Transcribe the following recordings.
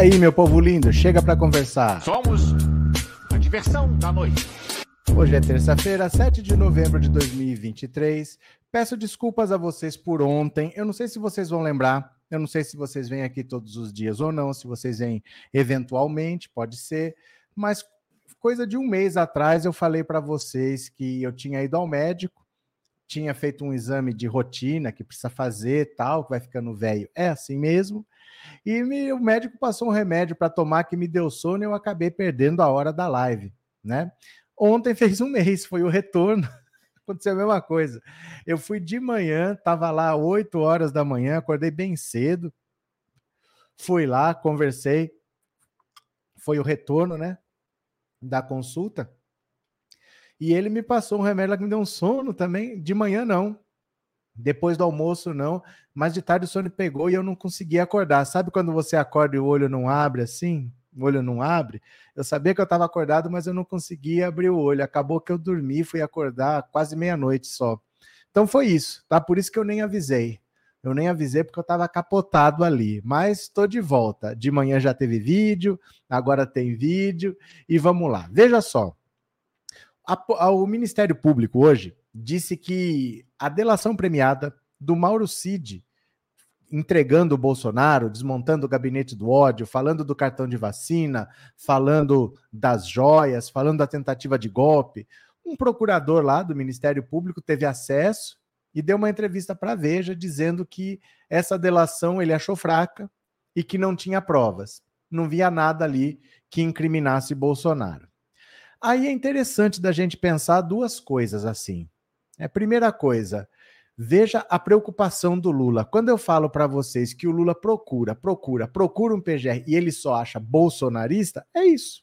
aí, meu povo lindo, chega para conversar. Somos a diversão da noite. Hoje é terça-feira, 7 de novembro de 2023. Peço desculpas a vocês por ontem. Eu não sei se vocês vão lembrar, eu não sei se vocês vêm aqui todos os dias ou não, se vocês vêm eventualmente, pode ser, mas coisa de um mês atrás eu falei para vocês que eu tinha ido ao médico, tinha feito um exame de rotina que precisa fazer, tal, que vai ficando velho. É assim mesmo. E me, o médico passou um remédio para tomar que me deu sono e eu acabei perdendo a hora da live, né? Ontem fez um mês, foi o retorno. Aconteceu a mesma coisa. Eu fui de manhã, estava lá 8 horas da manhã, acordei bem cedo. Fui lá, conversei. Foi o retorno, né? Da consulta. E ele me passou um remédio lá que me deu um sono também. De manhã, não. Depois do almoço, não. Mas de tarde o sono pegou e eu não conseguia acordar. Sabe quando você acorda e o olho não abre assim? o olho não abre. Eu sabia que eu estava acordado, mas eu não conseguia abrir o olho. Acabou que eu dormi, fui acordar quase meia-noite só. Então foi isso, tá? Por isso que eu nem avisei. Eu nem avisei porque eu estava capotado ali. Mas estou de volta. De manhã já teve vídeo, agora tem vídeo e vamos lá. Veja só. A, o Ministério Público hoje disse que a delação premiada do Mauro Cid entregando o Bolsonaro, desmontando o gabinete do ódio, falando do cartão de vacina, falando das joias, falando da tentativa de golpe. Um procurador lá do Ministério Público teve acesso e deu uma entrevista para a Veja dizendo que essa delação ele achou fraca e que não tinha provas. Não via nada ali que incriminasse Bolsonaro. Aí é interessante da gente pensar duas coisas assim. É primeira coisa, Veja a preocupação do Lula. Quando eu falo para vocês que o Lula procura, procura, procura um PGR e ele só acha bolsonarista, é isso.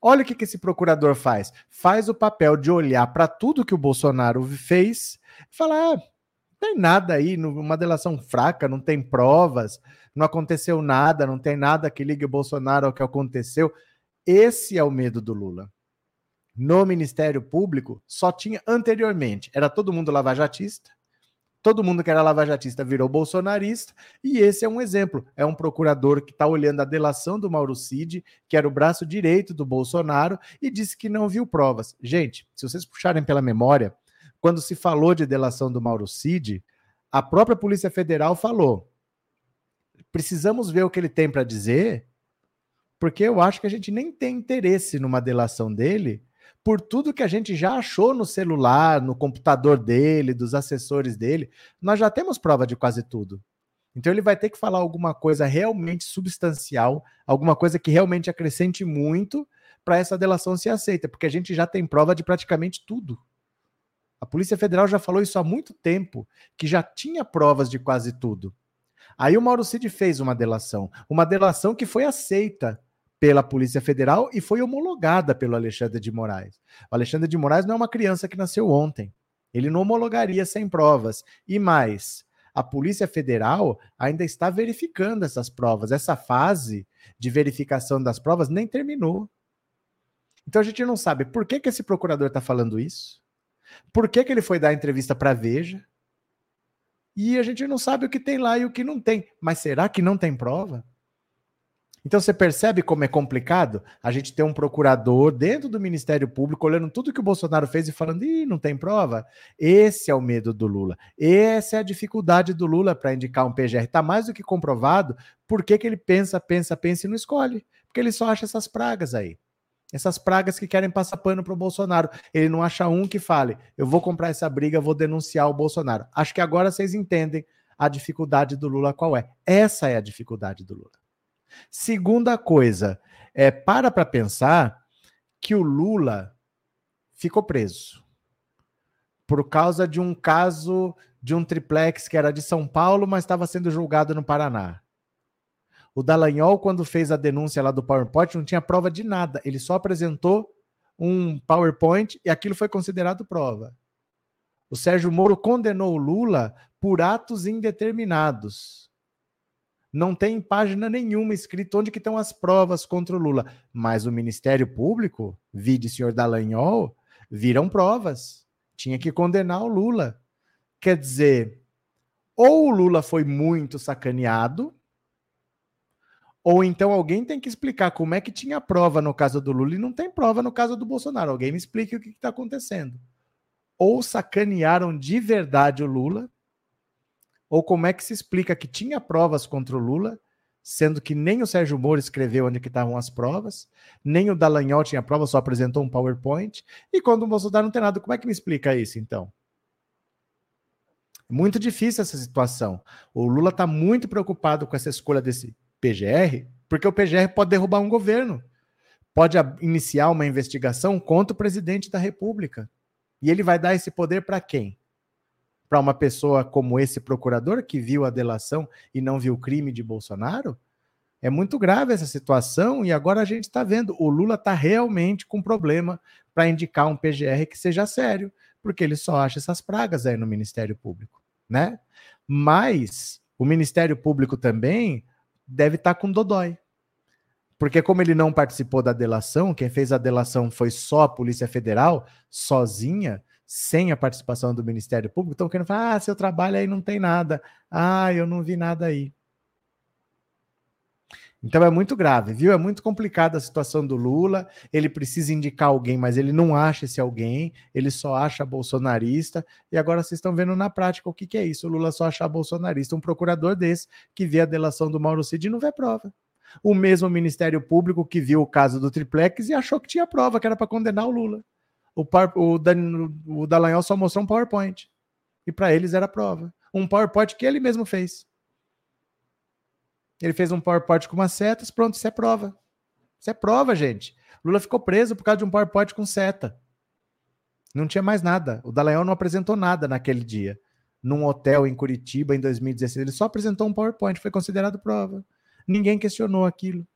Olha o que, esse procurador faz. Faz o papel de olhar para tudo que o Bolsonaro fez e falar: ah, não tem nada aí, uma delação fraca, não tem provas, não aconteceu nada, não tem nada que ligue o Bolsonaro ao que aconteceu. Esse é o medo do Lula no Ministério Público só tinha anteriormente, era todo mundo lavajatista, todo mundo que era lavajatista virou bolsonarista, e esse é um exemplo. É um procurador que está olhando a delação do Mauro Cid, que era o braço direito do Bolsonaro, e disse que não viu provas. Gente, se vocês puxarem pela memória, quando se falou de delação do Mauro Cid, a própria Polícia Federal falou: precisamos ver o que ele tem para dizer, porque eu acho que a gente nem tem interesse numa delação dele por tudo que a gente já achou no celular, no computador dele, dos assessores dele, nós já temos prova de quase tudo. Então ele vai ter que falar alguma coisa realmente substancial, alguma coisa que realmente acrescente muito para essa delação ser aceita, porque a gente já tem prova de praticamente tudo. A Polícia Federal já falou isso há muito tempo, que já tinha provas de quase tudo. Aí o Mauro Cid fez uma delação, uma delação que foi aceita pela Polícia Federal e foi homologada pelo Alexandre de Moraes. O Alexandre de Moraes não é uma criança que nasceu ontem. Ele não homologaria sem provas. E mais, a Polícia Federal ainda está verificando essas provas. Essa fase de verificação das provas nem terminou. Então a gente não sabe por que, que esse procurador está falando isso, por que, que ele foi dar entrevista para Veja, e a gente não sabe o que tem lá e o que não tem. Mas será que não tem prova? Então você percebe como é complicado a gente ter um procurador dentro do Ministério Público olhando tudo que o Bolsonaro fez e falando, ih, não tem prova. Esse é o medo do Lula. Essa é a dificuldade do Lula para indicar um PGR. Está mais do que comprovado por que, que ele pensa, pensa, pensa e não escolhe. Porque ele só acha essas pragas aí. Essas pragas que querem passar pano para o Bolsonaro. Ele não acha um que fale, eu vou comprar essa briga, vou denunciar o Bolsonaro. Acho que agora vocês entendem a dificuldade do Lula qual é. Essa é a dificuldade do Lula. Segunda coisa, é, para para pensar que o Lula ficou preso por causa de um caso de um triplex que era de São Paulo, mas estava sendo julgado no Paraná. O Dallagnol, quando fez a denúncia lá do PowerPoint, não tinha prova de nada. Ele só apresentou um PowerPoint e aquilo foi considerado prova. O Sérgio Moro condenou o Lula por atos indeterminados. Não tem página nenhuma escrito onde que estão as provas contra o Lula. Mas o Ministério Público, vide senhor Dallagnol, viram provas. Tinha que condenar o Lula. Quer dizer, Ou o Lula foi muito sacaneado, ou então alguém tem que explicar como é que tinha prova no caso do Lula e não tem prova no caso do Bolsonaro. Alguém me explique o que está acontecendo. Ou sacanearam de verdade o Lula, ou como é que se explica que tinha provas contra o Lula, sendo que nem o Sérgio Moro escreveu onde que estavam as provas, nem o Dallagnol tinha prova, só apresentou um PowerPoint, e quando o Bolsonaro não tem nada, como é que me explica isso então? Muito difícil essa situação. O Lula está muito preocupado com essa escolha desse PGR, porque o PGR pode derrubar um governo, pode iniciar uma investigação contra o presidente da República. E ele vai dar esse poder para quem? Para uma pessoa como esse procurador que viu a delação e não viu o crime de Bolsonaro? É muito grave essa situação e agora a gente está vendo. O Lula está realmente com problema para indicar um PGR que seja sério, porque ele só acha essas pragas aí no Ministério Público, né? Mas o Ministério Público também deve estar tá com Dodói. Porque, como ele não participou da delação, quem fez a delação foi só a Polícia Federal, sozinha, sem a participação do Ministério Público. Então, querendo falar, ah, seu trabalho aí não tem nada. Ah, eu não vi nada aí. Então é muito grave, viu? É muito complicada a situação do Lula. Ele precisa indicar alguém, mas ele não acha esse alguém, ele só acha bolsonarista. E agora vocês estão vendo na prática o que, que é isso: o Lula só acha bolsonarista. Um procurador desse que vê a delação do Mauro Cid e não vê prova. O mesmo Ministério Público que viu o caso do Triplex e achou que tinha prova, que era para condenar o Lula. O, par, o, o Dallagnol só mostrou um PowerPoint. E para eles era prova. Um PowerPoint que ele mesmo fez. Ele fez um PowerPoint com umas setas, pronto, isso é prova. Isso é prova, gente. Lula ficou preso por causa de um PowerPoint com seta. Não tinha mais nada. O Dallagnol não apresentou nada naquele dia. Num hotel em Curitiba, em 2016. Ele só apresentou um PowerPoint, foi considerado prova. Ninguém questionou aquilo.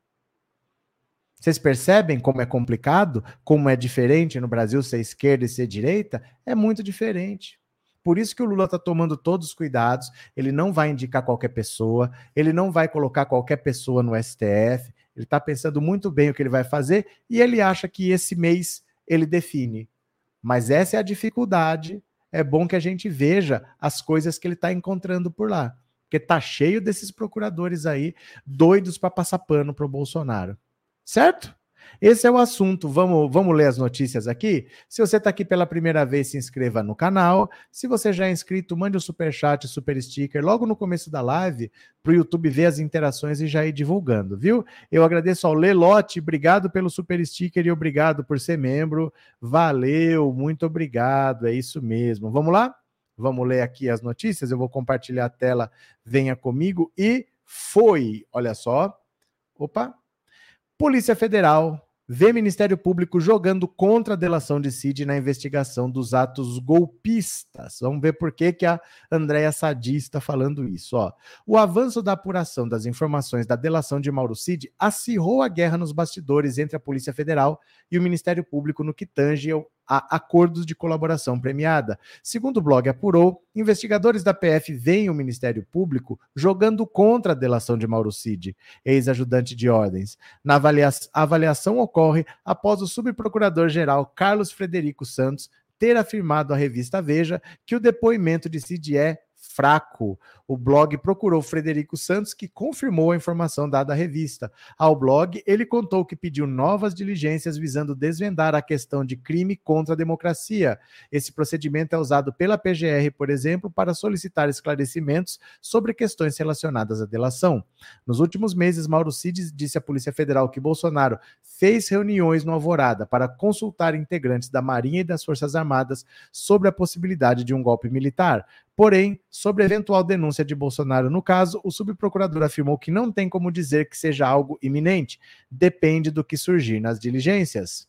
Vocês percebem como é complicado? Como é diferente no Brasil ser esquerda e ser direita? É muito diferente. Por isso que o Lula está tomando todos os cuidados. Ele não vai indicar qualquer pessoa, ele não vai colocar qualquer pessoa no STF. Ele está pensando muito bem o que ele vai fazer e ele acha que esse mês ele define. Mas essa é a dificuldade. É bom que a gente veja as coisas que ele está encontrando por lá. Porque tá cheio desses procuradores aí doidos para passar pano para o Bolsonaro. Certo? Esse é o assunto. Vamos, vamos ler as notícias aqui? Se você está aqui pela primeira vez, se inscreva no canal. Se você já é inscrito, mande o um super chat, super sticker logo no começo da live para o YouTube ver as interações e já ir divulgando, viu? Eu agradeço ao Lelote, obrigado pelo super sticker e obrigado por ser membro. Valeu, muito obrigado. É isso mesmo. Vamos lá? Vamos ler aqui as notícias. Eu vou compartilhar a tela. Venha comigo e foi. Olha só. Opa, Polícia Federal vê Ministério Público jogando contra a delação de Cid na investigação dos atos golpistas. Vamos ver por que, que a Andréa Sadi está falando isso. Ó. O avanço da apuração das informações da delação de Mauro Cid acirrou a guerra nos bastidores entre a Polícia Federal e o Ministério Público no que tange a acordos de colaboração premiada. Segundo o blog apurou, investigadores da PF veem o Ministério Público jogando contra a delação de Mauro Cid, ex-ajudante de ordens. Na a avaliação ocorre após o subprocurador-geral Carlos Frederico Santos ter afirmado à revista Veja que o depoimento de Cid é fraco. O blog procurou Frederico Santos, que confirmou a informação dada à revista. Ao blog, ele contou que pediu novas diligências visando desvendar a questão de crime contra a democracia. Esse procedimento é usado pela PGR, por exemplo, para solicitar esclarecimentos sobre questões relacionadas à delação. Nos últimos meses, Mauro Cid disse à Polícia Federal que Bolsonaro fez reuniões no Alvorada para consultar integrantes da Marinha e das Forças Armadas sobre a possibilidade de um golpe militar. Porém, sobre a eventual denúncia de Bolsonaro no caso, o subprocurador afirmou que não tem como dizer que seja algo iminente, depende do que surgir nas diligências.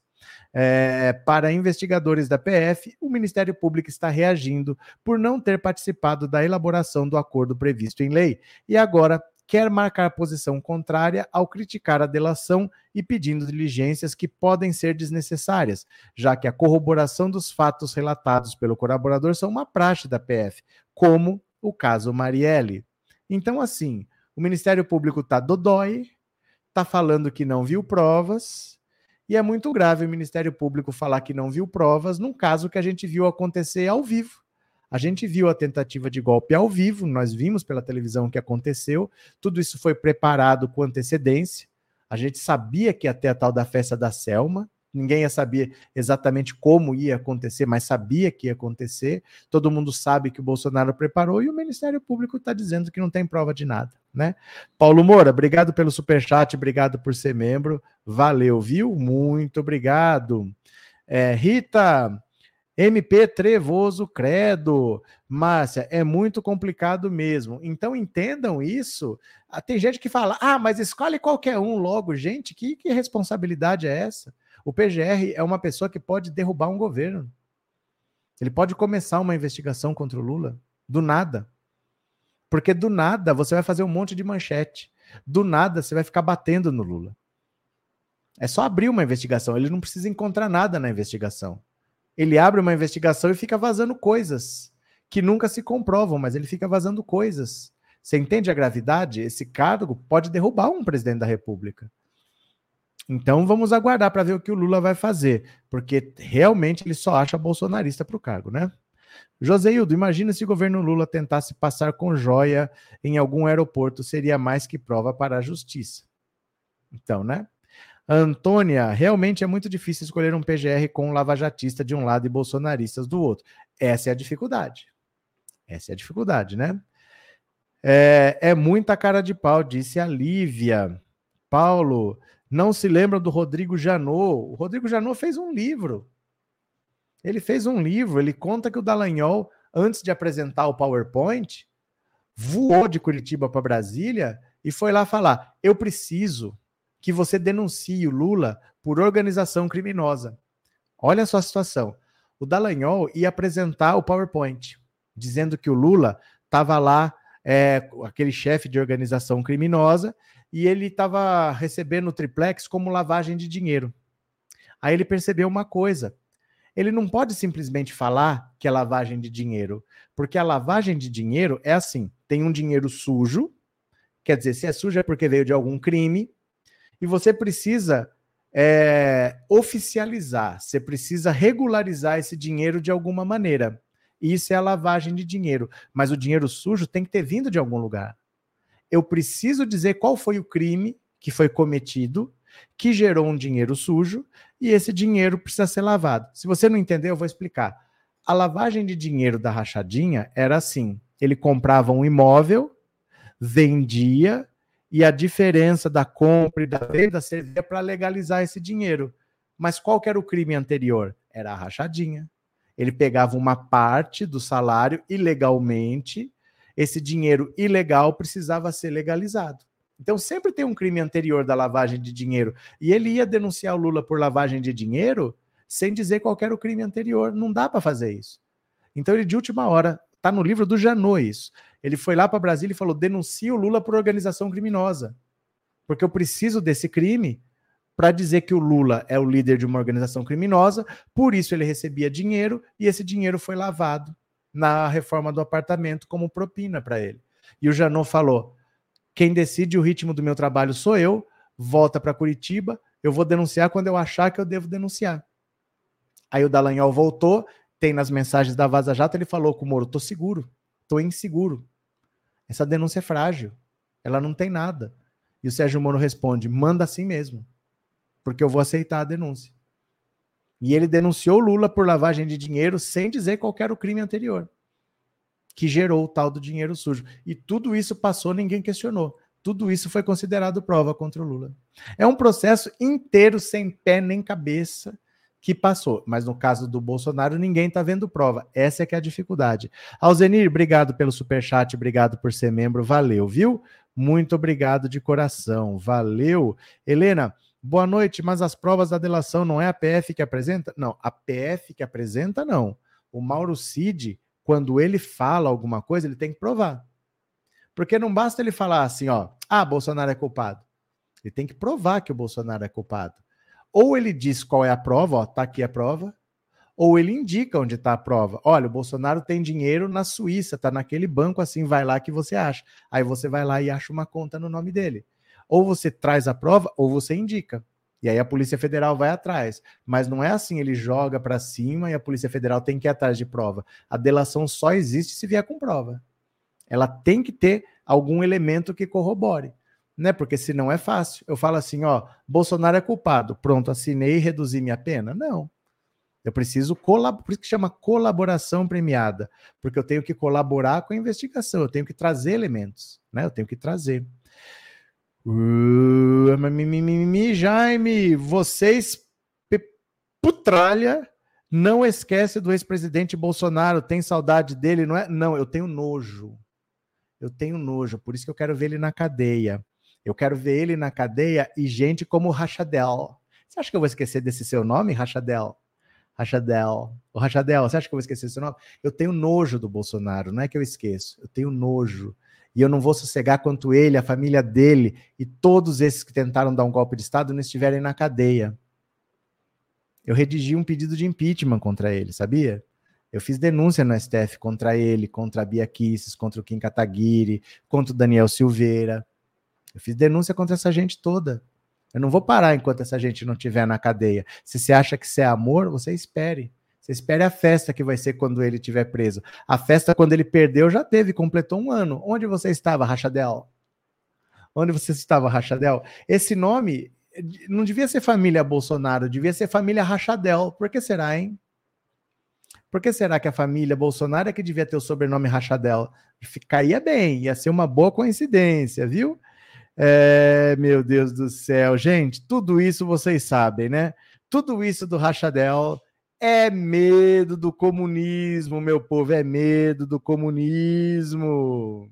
É, para investigadores da PF, o Ministério Público está reagindo por não ter participado da elaboração do acordo previsto em lei e agora quer marcar posição contrária ao criticar a delação e pedindo diligências que podem ser desnecessárias, já que a corroboração dos fatos relatados pelo colaborador são uma praxe da PF, como o caso Marielle. Então, assim, o Ministério Público está dodói, está falando que não viu provas, e é muito grave o Ministério Público falar que não viu provas num caso que a gente viu acontecer ao vivo. A gente viu a tentativa de golpe ao vivo, nós vimos pela televisão o que aconteceu, tudo isso foi preparado com antecedência. A gente sabia que ia ter a tal da festa da Selma, ninguém ia saber exatamente como ia acontecer, mas sabia que ia acontecer. Todo mundo sabe que o Bolsonaro preparou e o Ministério Público está dizendo que não tem prova de nada, né? Paulo Moura, obrigado pelo superchat, obrigado por ser membro, valeu, viu? Muito obrigado. É, Rita, MP Trevoso Credo. Márcia, é muito complicado mesmo. Então entendam isso. Ah, tem gente que fala, ah, mas escolhe qualquer um logo. Gente, que, que responsabilidade é essa? O PGR é uma pessoa que pode derrubar um governo. Ele pode começar uma investigação contra o Lula do nada. Porque do nada você vai fazer um monte de manchete. Do nada você vai ficar batendo no Lula. É só abrir uma investigação. Ele não precisa encontrar nada na investigação. Ele abre uma investigação e fica vazando coisas que nunca se comprovam, mas ele fica vazando coisas. Você entende a gravidade? Esse cargo pode derrubar um presidente da República. Então vamos aguardar para ver o que o Lula vai fazer, porque realmente ele só acha bolsonarista para o cargo, né? Joseildo, imagina se o governo Lula tentasse passar com joia em algum aeroporto, seria mais que prova para a justiça. Então, né? Antônia, realmente é muito difícil escolher um PGR com um lavajatista de um lado e bolsonaristas do outro. Essa é a dificuldade. Essa é a dificuldade, né? É, é muita cara de pau, disse a Lívia. Paulo, não se lembra do Rodrigo Janot. O Rodrigo Janot fez um livro. Ele fez um livro, ele conta que o Dallagnol, antes de apresentar o PowerPoint, voou de Curitiba para Brasília e foi lá falar: eu preciso que você denuncie o Lula por organização criminosa. Olha só a situação. O Dallagnol ia apresentar o PowerPoint, dizendo que o Lula estava lá, é, aquele chefe de organização criminosa, e ele estava recebendo o triplex como lavagem de dinheiro. Aí ele percebeu uma coisa: ele não pode simplesmente falar que é lavagem de dinheiro, porque a lavagem de dinheiro é assim: tem um dinheiro sujo, quer dizer, se é sujo é porque veio de algum crime, e você precisa é, oficializar, você precisa regularizar esse dinheiro de alguma maneira. Isso é a lavagem de dinheiro. Mas o dinheiro sujo tem que ter vindo de algum lugar. Eu preciso dizer qual foi o crime que foi cometido, que gerou um dinheiro sujo, e esse dinheiro precisa ser lavado. Se você não entender, eu vou explicar. A lavagem de dinheiro da rachadinha era assim: ele comprava um imóvel, vendia, e a diferença da compra e da venda servia para legalizar esse dinheiro. Mas qual era o crime anterior? Era a rachadinha. Ele pegava uma parte do salário ilegalmente, esse dinheiro ilegal precisava ser legalizado. Então sempre tem um crime anterior da lavagem de dinheiro. E ele ia denunciar o Lula por lavagem de dinheiro sem dizer qual era o crime anterior. Não dá para fazer isso. Então ele, de última hora, Está no livro do Janot isso. Ele foi lá para Brasília e falou: denuncie o Lula por organização criminosa. Porque eu preciso desse crime para dizer que o Lula é o líder de uma organização criminosa, por isso ele recebia dinheiro e esse dinheiro foi lavado na reforma do apartamento como propina para ele. E o Janot falou: quem decide o ritmo do meu trabalho sou eu, volta para Curitiba, eu vou denunciar quando eu achar que eu devo denunciar. Aí o Dallagnol voltou tem nas mensagens da Vaza Jato, ele falou com o Moro: tô seguro, tô inseguro. Essa denúncia é frágil, ela não tem nada. E o Sérgio Moro responde: manda assim mesmo, porque eu vou aceitar a denúncia. E ele denunciou Lula por lavagem de dinheiro sem dizer qual era o crime anterior, que gerou o tal do dinheiro sujo. E tudo isso passou, ninguém questionou. Tudo isso foi considerado prova contra o Lula. É um processo inteiro sem pé nem cabeça que passou. Mas no caso do Bolsonaro, ninguém está vendo prova. Essa é que é a dificuldade. Alzenir, obrigado pelo super chat, obrigado por ser membro, valeu, viu? Muito obrigado de coração, valeu. Helena, boa noite, mas as provas da delação não é a PF que apresenta? Não, a PF que apresenta, não. O Mauro Cid, quando ele fala alguma coisa, ele tem que provar. Porque não basta ele falar assim, ó, ah, Bolsonaro é culpado. Ele tem que provar que o Bolsonaro é culpado. Ou ele diz qual é a prova, ó, tá aqui a prova, ou ele indica onde está a prova. Olha, o Bolsonaro tem dinheiro na Suíça, tá naquele banco assim, vai lá que você acha. Aí você vai lá e acha uma conta no nome dele. Ou você traz a prova, ou você indica. E aí a Polícia Federal vai atrás. Mas não é assim, ele joga para cima e a Polícia Federal tem que ir atrás de prova. A delação só existe se vier com prova. Ela tem que ter algum elemento que corrobore, né? Porque senão é fácil. Eu falo assim, ó, Bolsonaro é culpado. Pronto, assinei e reduzi minha pena? Não. Eu preciso colaborar, por isso que chama colaboração premiada, porque eu tenho que colaborar com a investigação, eu tenho que trazer elementos, né? Eu tenho que trazer. Uh, Jaime, vocês putralha, não esquece do ex-presidente Bolsonaro, tem saudade dele, não é? Não, eu tenho nojo. Eu tenho nojo, por isso que eu quero ver ele na cadeia. Eu quero ver ele na cadeia e gente como Rachadel. Você acha que eu vou esquecer desse seu nome, Rachadel? Rachadel. O Rachadel, você acha que eu vou esquecer seu nome? Eu tenho nojo do Bolsonaro, não é que eu esqueço. Eu tenho nojo. E eu não vou sossegar quanto ele, a família dele e todos esses que tentaram dar um golpe de Estado não estiverem na cadeia. Eu redigi um pedido de impeachment contra ele, sabia? Eu fiz denúncia no STF contra ele, contra a Bia Kisses, contra o Kim Kataguiri, contra o Daniel Silveira. Eu fiz denúncia contra essa gente toda. Eu não vou parar enquanto essa gente não estiver na cadeia. Se você acha que isso é amor, você espere. Você espere a festa que vai ser quando ele estiver preso. A festa, quando ele perdeu, já teve, completou um ano. Onde você estava, Rachadel? Onde você estava, Rachadel? Esse nome não devia ser família Bolsonaro, devia ser família Rachadel. Por que será, hein? Por que será que a família Bolsonaro é que devia ter o sobrenome Rachadel? Ficaria bem, ia ser uma boa coincidência, viu? É, meu Deus do céu, gente, tudo isso vocês sabem, né? Tudo isso do Rachadel é medo do comunismo, meu povo, é medo do comunismo.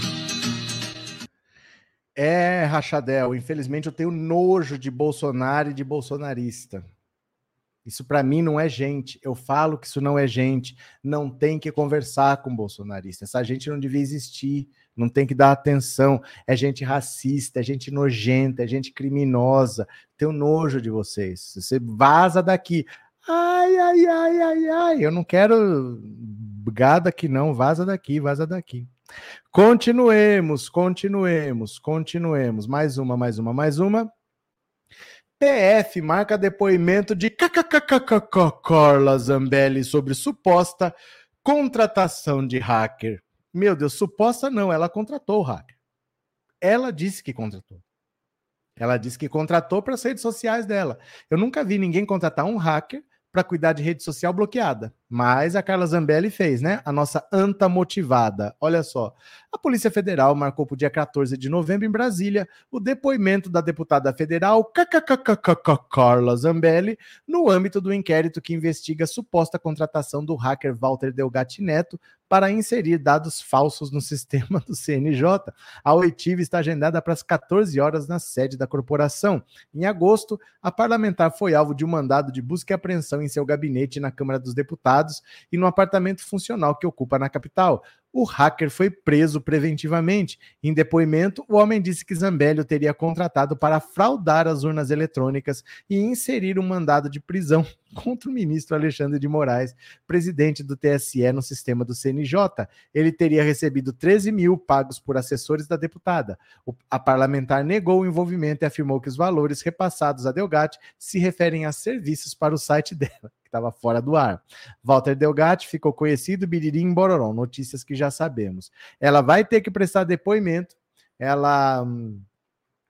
É, Rachadel, infelizmente eu tenho nojo de Bolsonaro e de bolsonarista. Isso para mim não é gente. Eu falo que isso não é gente. Não tem que conversar com bolsonarista. Essa gente não devia existir. Não tem que dar atenção. É gente racista, é gente nojenta, é gente criminosa. Tenho nojo de vocês. Você vaza daqui. Ai, ai, ai, ai, ai. Eu não quero gado aqui, não. Vaza daqui, vaza daqui. Continuemos, continuemos, continuemos. Mais uma, mais uma, mais uma. PF marca depoimento de Carla Zambelli sobre suposta contratação de hacker. Meu Deus, suposta não, ela contratou o hacker. Ela disse que contratou. Ela disse que contratou para as redes sociais dela. Eu nunca vi ninguém contratar um hacker para cuidar de rede social bloqueada. Mas a Carla Zambelli fez, né? A nossa anta motivada. Olha só. A Polícia Federal marcou para o dia 14 de novembro em Brasília o depoimento da deputada federal Carla Zambelli no âmbito do inquérito que investiga a suposta contratação do hacker Walter Delgatti Neto para inserir dados falsos no sistema do CNJ. A oitiva está agendada para as 14 horas na sede da corporação. Em agosto, a parlamentar foi alvo de um mandado de busca e apreensão em seu gabinete na Câmara dos Deputados e no apartamento funcional que ocupa na capital o hacker foi preso preventivamente. Em depoimento, o homem disse que Zambelli o teria contratado para fraudar as urnas eletrônicas e inserir um mandado de prisão contra o ministro Alexandre de Moraes, presidente do TSE no sistema do CNJ. Ele teria recebido 13 mil pagos por assessores da deputada. O, a parlamentar negou o envolvimento e afirmou que os valores repassados a Delgatti se referem a serviços para o site dela estava fora do ar. Walter Delgatti ficou conhecido Biririm Bororó, notícias que já sabemos. Ela vai ter que prestar depoimento, ela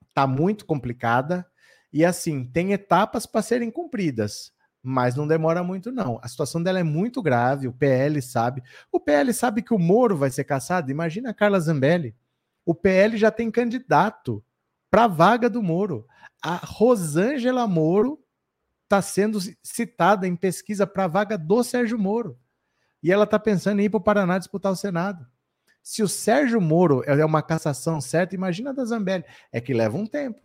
está hum, muito complicada e assim, tem etapas para serem cumpridas mas não demora muito, não. A situação dela é muito grave, o PL sabe. O PL sabe que o Moro vai ser caçado. Imagina a Carla Zambelli. O PL já tem candidato para a vaga do Moro. A Rosângela Moro está sendo citada em pesquisa para a vaga do Sérgio Moro. E ela está pensando em ir para o Paraná disputar o Senado. Se o Sérgio Moro é uma cassação certa, imagina a da Zambelli. É que leva um tempo.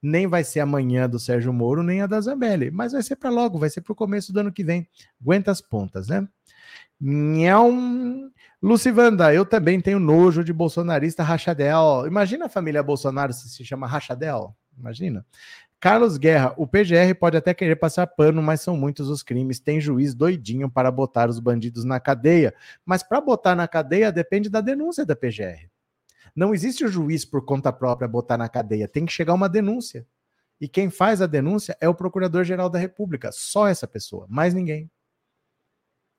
nem vai ser amanhã do Sérgio Moro, nem a da Zambelli, mas vai ser para logo, vai ser para o começo do ano que vem. Aguenta as pontas, né? Nham. Lucivanda, eu também tenho nojo de bolsonarista rachadel. Imagina a família Bolsonaro se se chama rachadel. Imagina. Carlos Guerra, o PGR pode até querer passar pano, mas são muitos os crimes. Tem juiz doidinho para botar os bandidos na cadeia. Mas para botar na cadeia depende da denúncia da PGR. Não existe o juiz por conta própria botar na cadeia. Tem que chegar uma denúncia. E quem faz a denúncia é o Procurador-Geral da República. Só essa pessoa, mais ninguém.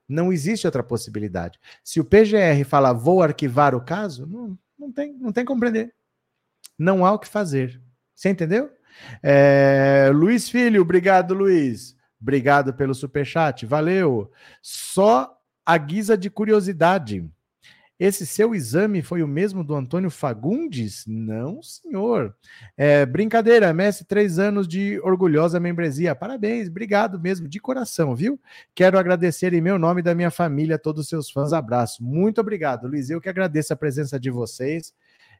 Não existe outra possibilidade. Se o PGR fala vou arquivar o caso, não, não tem, não tem como prender. Não há o que fazer. Você entendeu? É, Luiz Filho, obrigado, Luiz. Obrigado pelo superchat, valeu. Só a guisa de curiosidade. Esse seu exame foi o mesmo do Antônio Fagundes? Não, senhor. É, brincadeira, Messi, três anos de orgulhosa membresia. Parabéns, obrigado mesmo, de coração, viu? Quero agradecer em meu nome e da minha família todos os seus fãs. Abraço. Muito obrigado, Luiz. Eu que agradeço a presença de vocês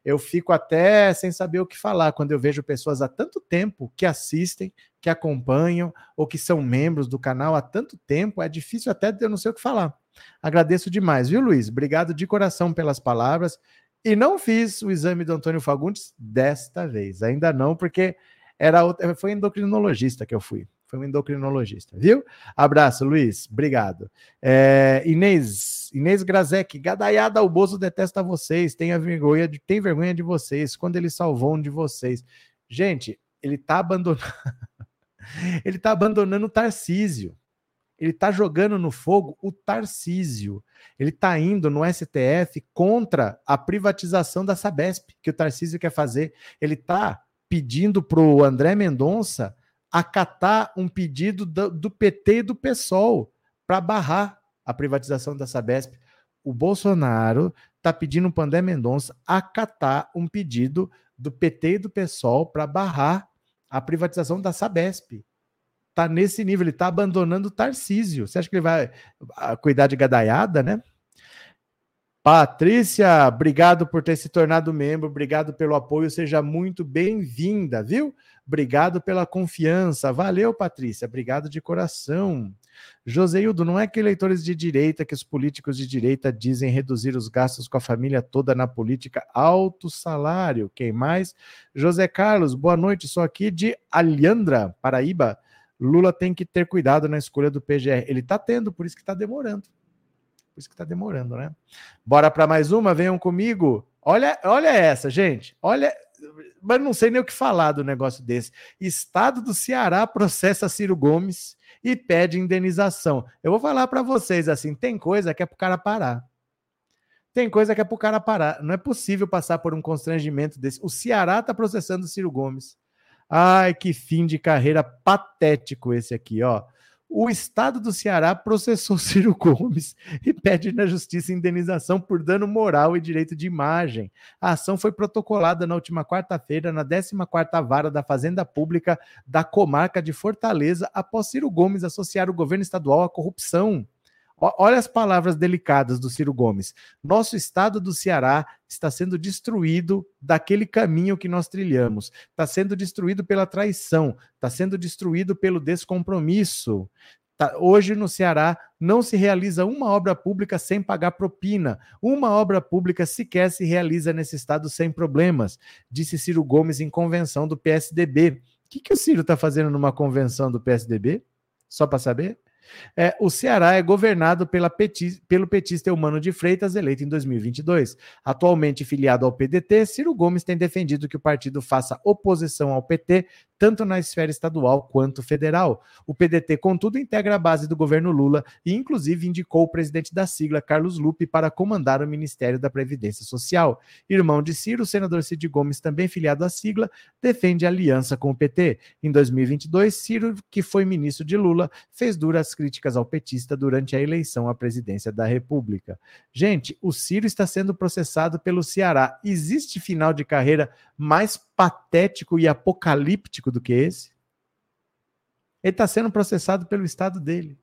eu fico até sem saber o que falar quando eu vejo pessoas há tanto tempo que assistem, que acompanham ou que são membros do canal há tanto tempo. É difícil até eu não sei o que falar. Agradeço demais, viu, Luiz? Obrigado de coração pelas palavras. E não fiz o exame do Antônio Fagundes desta vez. Ainda não, porque era foi endocrinologista que eu fui. Foi um endocrinologista, viu? Abraço, Luiz. Obrigado. É, Inês, Inês Grazek, gadaiada, o Bozo detesta vocês, tem, vergonha de, tem vergonha de vocês, quando ele salvou um de vocês. Gente, ele tá abandonando. ele tá abandonando o Tarcísio. Ele tá jogando no fogo o Tarcísio. Ele tá indo no STF contra a privatização da Sabesp, que o Tarcísio quer fazer. Ele tá pedindo pro André Mendonça acatar um pedido do, do PT e do PSOL para barrar a privatização da Sabesp. O Bolsonaro está pedindo para André Mendonça acatar um pedido do PT e do PSOL para barrar a privatização da Sabesp. Está nesse nível, ele está abandonando o Tarcísio. Você acha que ele vai cuidar de gadaiada, né? Patrícia, obrigado por ter se tornado membro, obrigado pelo apoio, seja muito bem-vinda, viu? Obrigado pela confiança. Valeu, Patrícia. Obrigado de coração. Joseildo, não é que eleitores de direita, que os políticos de direita dizem reduzir os gastos com a família toda na política, alto salário. Quem mais? José Carlos, boa noite. Sou aqui de Alhandra, Paraíba. Lula tem que ter cuidado na escolha do PGR. Ele está tendo, por isso que está demorando. Por isso que está demorando, né? Bora para mais uma? Venham comigo. Olha, olha essa, gente. Olha, mas não sei nem o que falar do negócio desse. Estado do Ceará processa Ciro Gomes e pede indenização. Eu vou falar para vocês assim: tem coisa que é para o cara parar. Tem coisa que é para o cara parar. Não é possível passar por um constrangimento desse. O Ceará está processando Ciro Gomes. Ai, que fim de carreira patético esse aqui, ó o estado do Ceará processou Ciro Gomes e pede na justiça indenização por dano moral e direito de imagem. A ação foi protocolada na última quarta-feira na 14ª Vara da Fazenda Pública da comarca de Fortaleza após Ciro Gomes associar o governo estadual à corrupção. Olha as palavras delicadas do Ciro Gomes. Nosso estado do Ceará está sendo destruído daquele caminho que nós trilhamos. Está sendo destruído pela traição, está sendo destruído pelo descompromisso. Tá, hoje no Ceará não se realiza uma obra pública sem pagar propina. Uma obra pública sequer se realiza nesse estado sem problemas, disse Ciro Gomes em convenção do PSDB. O que, que o Ciro está fazendo numa convenção do PSDB? Só para saber? É, o Ceará é governado pela pelo petista Eumano de Freitas, eleito em 2022. Atualmente filiado ao PDT, Ciro Gomes tem defendido que o partido faça oposição ao PT, tanto na esfera estadual quanto federal. O PDT, contudo, integra a base do governo Lula e, inclusive, indicou o presidente da sigla, Carlos Lupe, para comandar o Ministério da Previdência Social. Irmão de Ciro, o senador Cid Gomes, também filiado à sigla, defende aliança com o PT. Em 2022, Ciro, que foi ministro de Lula, fez duras críticas ao petista durante a eleição à presidência da República. Gente, o Ciro está sendo processado pelo Ceará. Existe final de carreira mais patético e apocalíptico do que esse? Ele está sendo processado pelo Estado dele.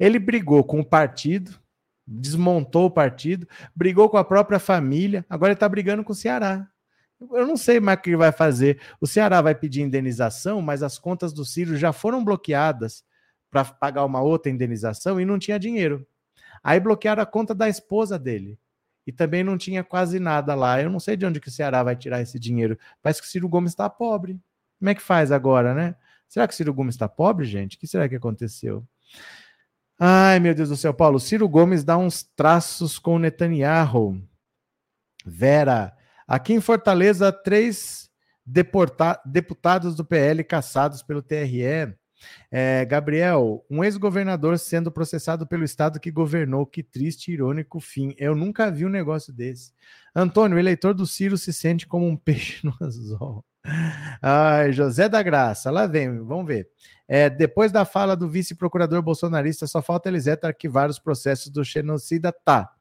Ele brigou com o partido, desmontou o partido, brigou com a própria família, agora ele está brigando com o Ceará. Eu não sei mais o que vai fazer. O Ceará vai pedir indenização, mas as contas do Ciro já foram bloqueadas para pagar uma outra indenização e não tinha dinheiro. Aí bloquearam a conta da esposa dele. E também não tinha quase nada lá. Eu não sei de onde que o Ceará vai tirar esse dinheiro. Parece que o Ciro Gomes está pobre. Como é que faz agora, né? Será que o Ciro Gomes está pobre, gente? O que será que aconteceu? Ai, meu Deus do céu, Paulo. Ciro Gomes dá uns traços com Netanyahu. Vera, aqui em Fortaleza, três deputados do PL caçados pelo TRE. É, Gabriel, um ex-governador sendo processado pelo Estado que governou, que triste e irônico fim. Eu nunca vi um negócio desse. Antônio, eleitor do Ciro se sente como um peixe no anzol. Ai, José da Graça, lá vem, vamos ver. É, depois da fala do vice-procurador bolsonarista, só falta Eliseta arquivar os processos do genocida. Tá.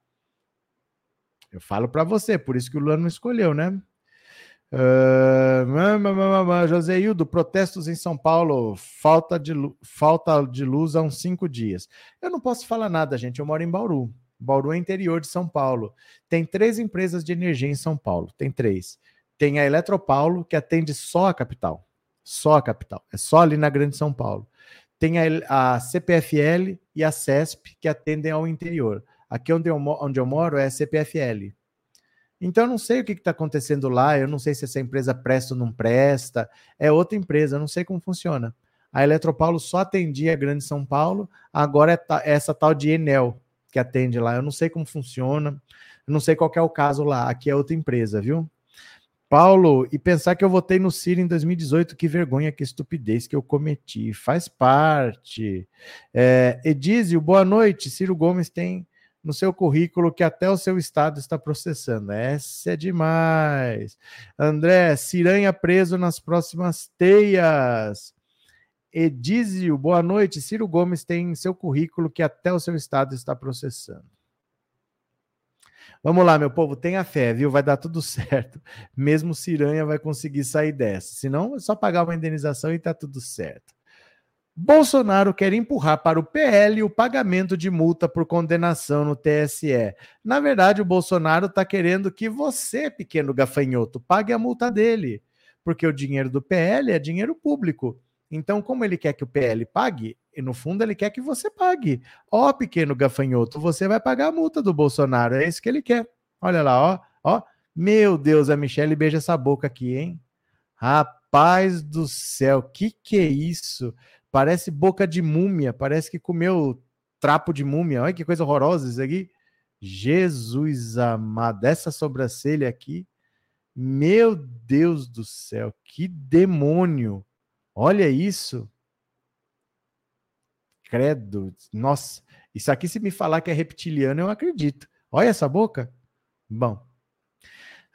Eu falo para você, por isso que o Lula não escolheu, né? Uh, José Hildo, protestos em São Paulo, falta de, falta de luz há uns cinco dias. Eu não posso falar nada, gente. Eu moro em Bauru. Bauru é interior de São Paulo. Tem três empresas de energia em São Paulo. Tem três. Tem a Eletropaulo, que atende só a capital. Só a capital. É só ali na Grande São Paulo. Tem a, a CPFL e a CESP, que atendem ao interior. Aqui onde eu, onde eu moro é a CPFL. Então eu não sei o que está acontecendo lá, eu não sei se essa empresa presta ou não presta, é outra empresa, eu não sei como funciona. A Eletropaulo só atendia a Grande São Paulo, agora é, é essa tal de Enel que atende lá. Eu não sei como funciona, eu não sei qual é o caso lá. Aqui é outra empresa, viu? Paulo, e pensar que eu votei no Ciro em 2018, que vergonha, que estupidez que eu cometi. Faz parte. É, Edísio, boa noite. Ciro Gomes tem no seu currículo que até o seu estado está processando. Essa é demais. André, Ciranha preso nas próximas teias. Edísio, boa noite. Ciro Gomes tem em seu currículo que até o seu estado está processando. Vamos lá, meu povo, tenha fé, viu? Vai dar tudo certo. Mesmo Ciranha vai conseguir sair dessa. Senão, é só pagar uma indenização e tá tudo certo. Bolsonaro quer empurrar para o PL o pagamento de multa por condenação no TSE. Na verdade, o Bolsonaro está querendo que você, pequeno gafanhoto, pague a multa dele, porque o dinheiro do PL é dinheiro público. Então, como ele quer que o PL pague, e no fundo ele quer que você pague. Ó, pequeno gafanhoto, você vai pagar a multa do Bolsonaro, é isso que ele quer. Olha lá, ó, ó. Meu Deus, a Michelle beija essa boca aqui, hein? Rapaz do céu, que que é isso? Parece boca de múmia, parece que comeu trapo de múmia. Olha que coisa horrorosa isso aqui. Jesus amado, essa sobrancelha aqui. Meu Deus do céu, que demônio. Olha isso. Credo. Nossa, isso aqui se me falar que é reptiliano, eu acredito. Olha essa boca. Bom,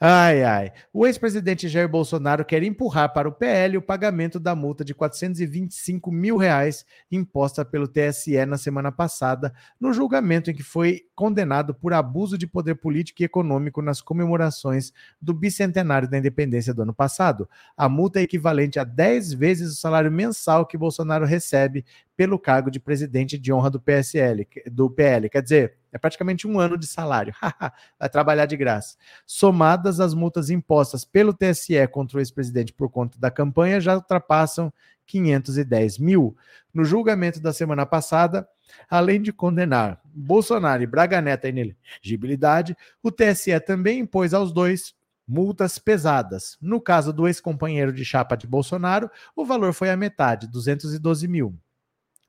Ai, ai. O ex-presidente Jair Bolsonaro quer empurrar para o PL o pagamento da multa de 425 mil reais imposta pelo TSE na semana passada, no julgamento em que foi condenado por abuso de poder político e econômico nas comemorações do bicentenário da independência do ano passado. A multa é equivalente a 10 vezes o salário mensal que Bolsonaro recebe pelo cargo de presidente de honra do PSL, do PL. Quer dizer, é praticamente um ano de salário. Vai trabalhar de graça. Somadas as multas impostas pelo TSE contra o ex-presidente por conta da campanha, já ultrapassam 510 mil. No julgamento da semana passada, além de condenar Bolsonaro e Braga Neto à inelegibilidade, o TSE também impôs aos dois multas pesadas. No caso do ex-companheiro de chapa de Bolsonaro, o valor foi a metade, 212 mil.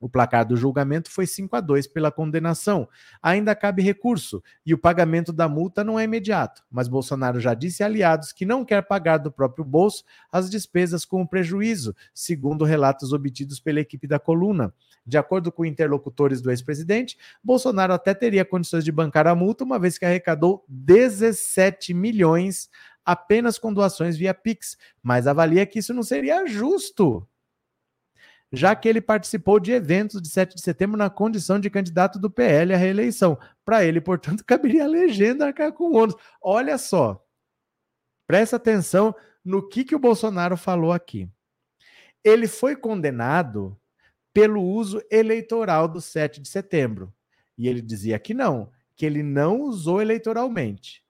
O placar do julgamento foi 5 a 2 pela condenação. Ainda cabe recurso e o pagamento da multa não é imediato, mas Bolsonaro já disse a aliados que não quer pagar do próprio bolso as despesas com o prejuízo, segundo relatos obtidos pela equipe da coluna. De acordo com interlocutores do ex-presidente, Bolsonaro até teria condições de bancar a multa, uma vez que arrecadou 17 milhões apenas com doações via Pix, mas avalia que isso não seria justo já que ele participou de eventos de 7 de setembro na condição de candidato do PL à reeleição. Para ele, portanto, caberia a legenda arcar com ônus. Olha só, presta atenção no que, que o Bolsonaro falou aqui. Ele foi condenado pelo uso eleitoral do 7 de setembro. E ele dizia que não, que ele não usou eleitoralmente.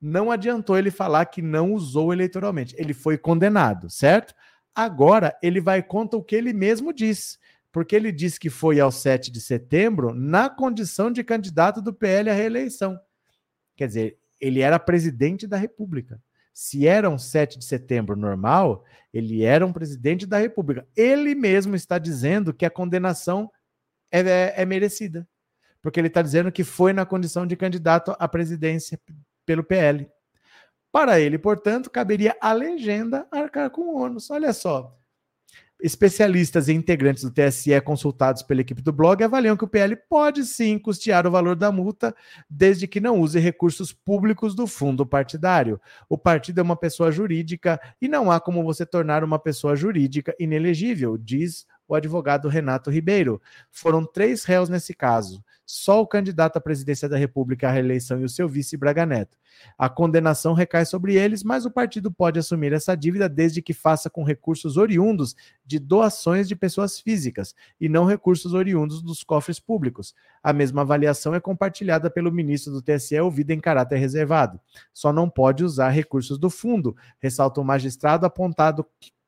não adiantou ele falar que não usou eleitoralmente. Ele foi condenado, certo? Agora ele vai contra o que ele mesmo disse, porque ele disse que foi ao 7 de setembro na condição de candidato do PL à reeleição. Quer dizer, ele era presidente da República. Se era um 7 de setembro normal, ele era um presidente da República. Ele mesmo está dizendo que a condenação é, é, é merecida, porque ele está dizendo que foi na condição de candidato à presidência pelo PL. Para ele, portanto, caberia a legenda arcar com o ônus. Olha só. Especialistas e integrantes do TSE consultados pela equipe do blog avaliam que o PL pode sim custear o valor da multa, desde que não use recursos públicos do fundo partidário. O partido é uma pessoa jurídica e não há como você tornar uma pessoa jurídica inelegível, diz o advogado Renato Ribeiro. Foram três réus nesse caso só o candidato à presidência da República à reeleição e o seu vice Braga Neto. A condenação recai sobre eles, mas o partido pode assumir essa dívida desde que faça com recursos oriundos de doações de pessoas físicas e não recursos oriundos dos cofres públicos. A mesma avaliação é compartilhada pelo ministro do TSE, ouvido em caráter reservado. Só não pode usar recursos do fundo, ressalta o magistrado apontado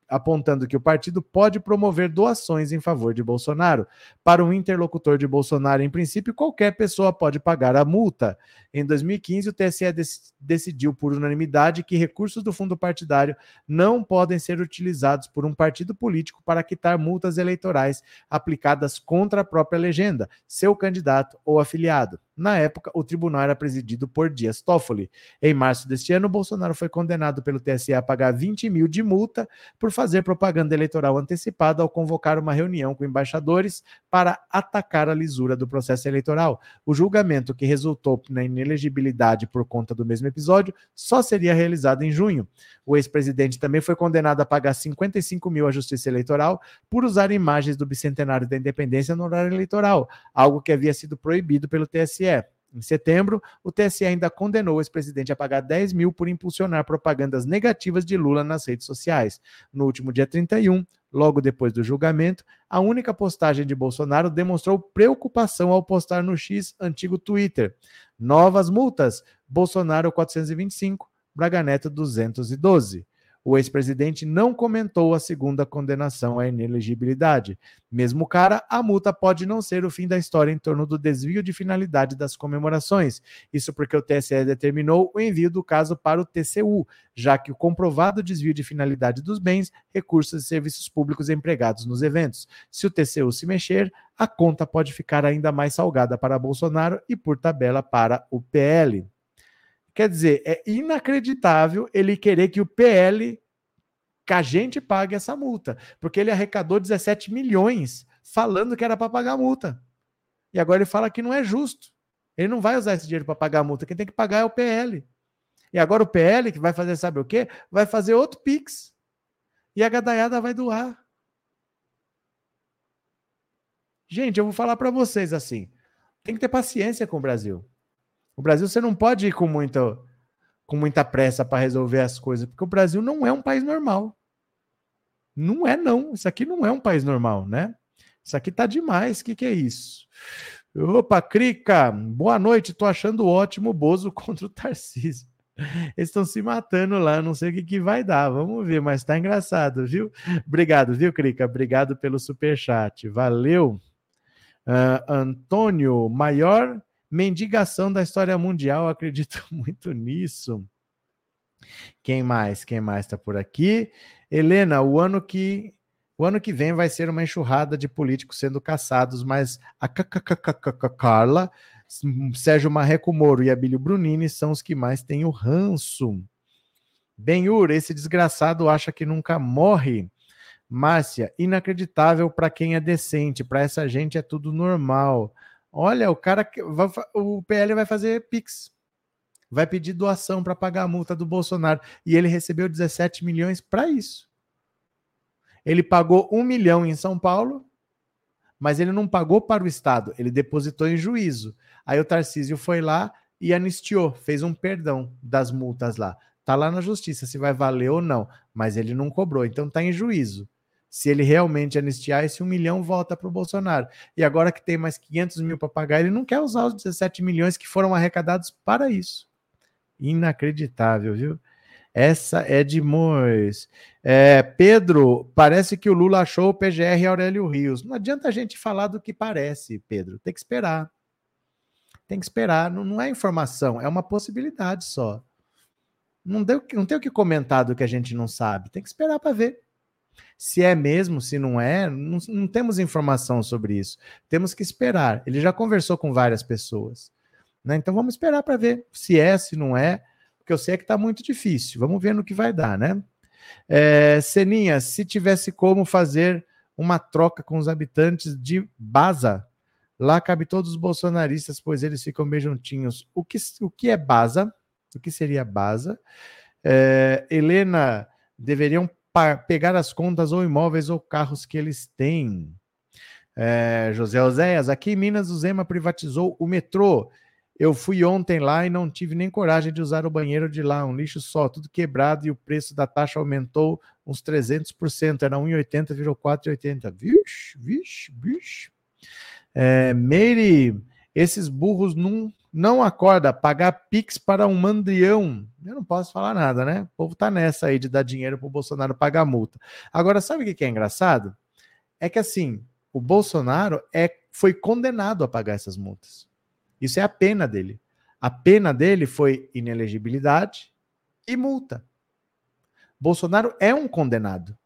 apontando que o partido pode promover doações em favor de Bolsonaro. Para um interlocutor de Bolsonaro, em princípio, qualquer pessoa pode pagar a multa. Em 2015, o TSE dec decidiu por unanimidade que recursos do fundo partidário não podem ser utilizados por um partido político para quitar multas eleitorais aplicadas contra a própria legenda, seu candidato ou afiliado. Na época, o tribunal era presidido por Dias Toffoli. Em março deste ano, Bolsonaro foi condenado pelo TSE a pagar 20 mil de multa por fazer propaganda eleitoral antecipada ao convocar uma reunião com embaixadores para atacar a lisura do processo eleitoral. O julgamento que resultou na inelegibilidade por conta do mesmo episódio só seria realizado em junho. O ex-presidente também foi condenado a pagar 55 mil à Justiça Eleitoral por usar imagens do bicentenário da independência no horário eleitoral, algo que havia sido proibido pelo TSE. Em setembro, o TSE ainda condenou o ex-presidente a pagar 10 mil por impulsionar propagandas negativas de Lula nas redes sociais. No último dia 31, logo depois do julgamento, a única postagem de Bolsonaro demonstrou preocupação ao postar no X antigo Twitter. Novas multas: Bolsonaro 425, Braga Neto 212. O ex-presidente não comentou a segunda condenação à inelegibilidade. Mesmo cara, a multa pode não ser o fim da história em torno do desvio de finalidade das comemorações. Isso porque o TSE determinou o envio do caso para o TCU, já que o comprovado desvio de finalidade dos bens, recursos e serviços públicos empregados nos eventos. Se o TCU se mexer, a conta pode ficar ainda mais salgada para Bolsonaro e, por tabela, para o PL. Quer dizer, é inacreditável ele querer que o PL, que a gente pague essa multa, porque ele arrecadou 17 milhões falando que era para pagar a multa. E agora ele fala que não é justo. Ele não vai usar esse dinheiro para pagar a multa, quem tem que pagar é o PL. E agora o PL, que vai fazer sabe o quê? Vai fazer outro Pix. E a gadaiada vai doar. Gente, eu vou falar para vocês assim: tem que ter paciência com o Brasil. O Brasil você não pode ir com muita, com muita pressa para resolver as coisas, porque o Brasil não é um país normal. Não é, não. Isso aqui não é um país normal, né? Isso aqui tá demais. O que, que é isso? Opa, Crica, boa noite. Tô achando ótimo o Bozo contra o Tarcísio. Eles estão se matando lá, não sei o que, que vai dar. Vamos ver, mas tá engraçado, viu? Obrigado, viu, Crica? Obrigado pelo super chat. Valeu. Uh, Antônio, maior Mendigação da história mundial, acredito muito nisso. Quem mais? Quem mais está por aqui? Helena, o ano que o ano que vem vai ser uma enxurrada de políticos sendo caçados, mas a Carla, Sérgio Marreco Moro e Abílio Brunini são os que mais têm o ranço. Benhur, esse desgraçado acha que nunca morre. Márcia, inacreditável para quem é decente, para essa gente é tudo normal. Olha, o cara, vai, o PL vai fazer Pix, vai pedir doação para pagar a multa do Bolsonaro e ele recebeu 17 milhões para isso. Ele pagou um milhão em São Paulo, mas ele não pagou para o Estado, ele depositou em juízo. Aí o Tarcísio foi lá e anistiou, fez um perdão das multas lá. Tá lá na justiça se vai valer ou não, mas ele não cobrou, então tá em juízo se ele realmente anistiar, esse um milhão volta para o Bolsonaro. E agora que tem mais 500 mil para pagar, ele não quer usar os 17 milhões que foram arrecadados para isso. Inacreditável, viu? Essa é de Mois. É, Pedro, parece que o Lula achou o PGR Aurélio Rios. Não adianta a gente falar do que parece, Pedro. Tem que esperar. Tem que esperar. Não, não é informação, é uma possibilidade só. Não, deu, não tem o que comentar do que a gente não sabe. Tem que esperar para ver. Se é mesmo, se não é, não, não temos informação sobre isso. Temos que esperar. Ele já conversou com várias pessoas. Né? Então vamos esperar para ver se é, se não é, porque eu sei que está muito difícil. Vamos ver no que vai dar, né? É, Seninha, se tivesse como fazer uma troca com os habitantes de Baza, lá cabe todos os bolsonaristas, pois eles ficam bem juntinhos. O que, o que é Baza? O que seria Baza? É, Helena, deveriam pegar as contas ou imóveis ou carros que eles têm. É, José Oséias, aqui em Minas, o Zema privatizou o metrô. Eu fui ontem lá e não tive nem coragem de usar o banheiro de lá, um lixo só, tudo quebrado e o preço da taxa aumentou uns 300%, era 1,80, virou 4,80. Vixe, vixe, vixe. É, Meire, esses burros não, não acorda pagar Pix para um mandrião. Eu não posso falar nada, né? O povo tá nessa aí de dar dinheiro para o Bolsonaro pagar multa. Agora, sabe o que é engraçado? É que assim, o Bolsonaro é, foi condenado a pagar essas multas. Isso é a pena dele. A pena dele foi inelegibilidade e multa. Bolsonaro é um condenado.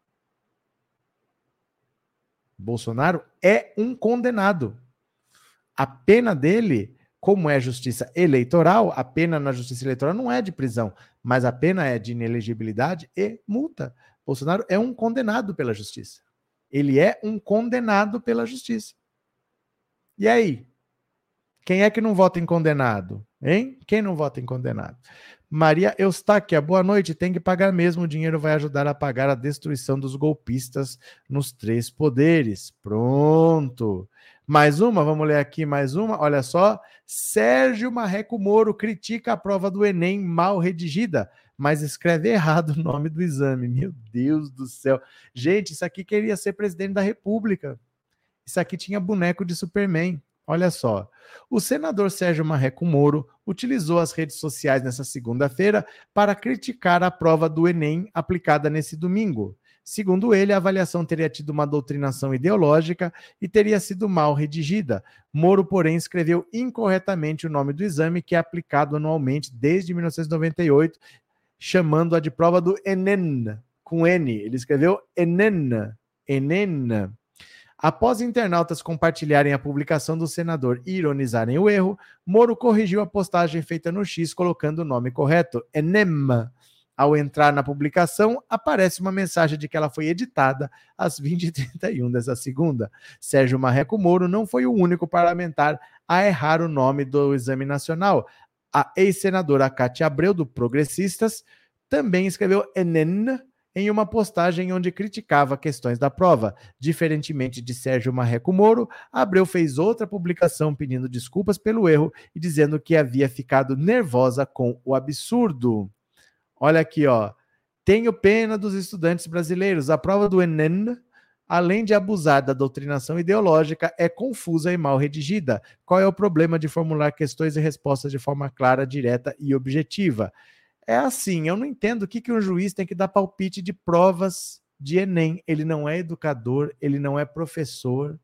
Bolsonaro é um condenado. A pena dele, como é justiça eleitoral, a pena na justiça eleitoral não é de prisão, mas a pena é de inelegibilidade e multa. Bolsonaro é um condenado pela justiça. Ele é um condenado pela justiça. E aí? Quem é que não vota em condenado? Hein? Quem não vota em condenado? Maria Eustáquia, boa noite. Tem que pagar mesmo. O dinheiro vai ajudar a pagar a destruição dos golpistas nos três poderes. Pronto. Mais uma, vamos ler aqui mais uma. Olha só. Sérgio Marreco Moro critica a prova do Enem mal redigida, mas escreve errado o nome do exame. Meu Deus do céu. Gente, isso aqui queria ser presidente da República. Isso aqui tinha boneco de Superman. Olha só. O senador Sérgio Marreco Moro utilizou as redes sociais nessa segunda-feira para criticar a prova do Enem aplicada nesse domingo. Segundo ele, a avaliação teria tido uma doutrinação ideológica e teria sido mal redigida. Moro, porém, escreveu incorretamente o nome do exame, que é aplicado anualmente desde 1998, chamando-a de prova do Enem, com N. Ele escreveu Enem, Enem. Após internautas compartilharem a publicação do senador e ironizarem o erro, Moro corrigiu a postagem feita no X colocando o nome correto, Enem. Ao entrar na publicação, aparece uma mensagem de que ela foi editada às 20h31 dessa segunda. Sérgio Marreco Moro não foi o único parlamentar a errar o nome do exame nacional. A ex-senadora Cátia Abreu, do Progressistas, também escreveu Enem em uma postagem onde criticava questões da prova. Diferentemente de Sérgio Marreco Moro, Abreu fez outra publicação pedindo desculpas pelo erro e dizendo que havia ficado nervosa com o absurdo. Olha aqui, ó. Tenho pena dos estudantes brasileiros. A prova do Enem, além de abusar da doutrinação ideológica, é confusa e mal redigida. Qual é o problema de formular questões e respostas de forma clara, direta e objetiva? É assim, eu não entendo o que, que um juiz tem que dar palpite de provas de Enem. Ele não é educador, ele não é professor.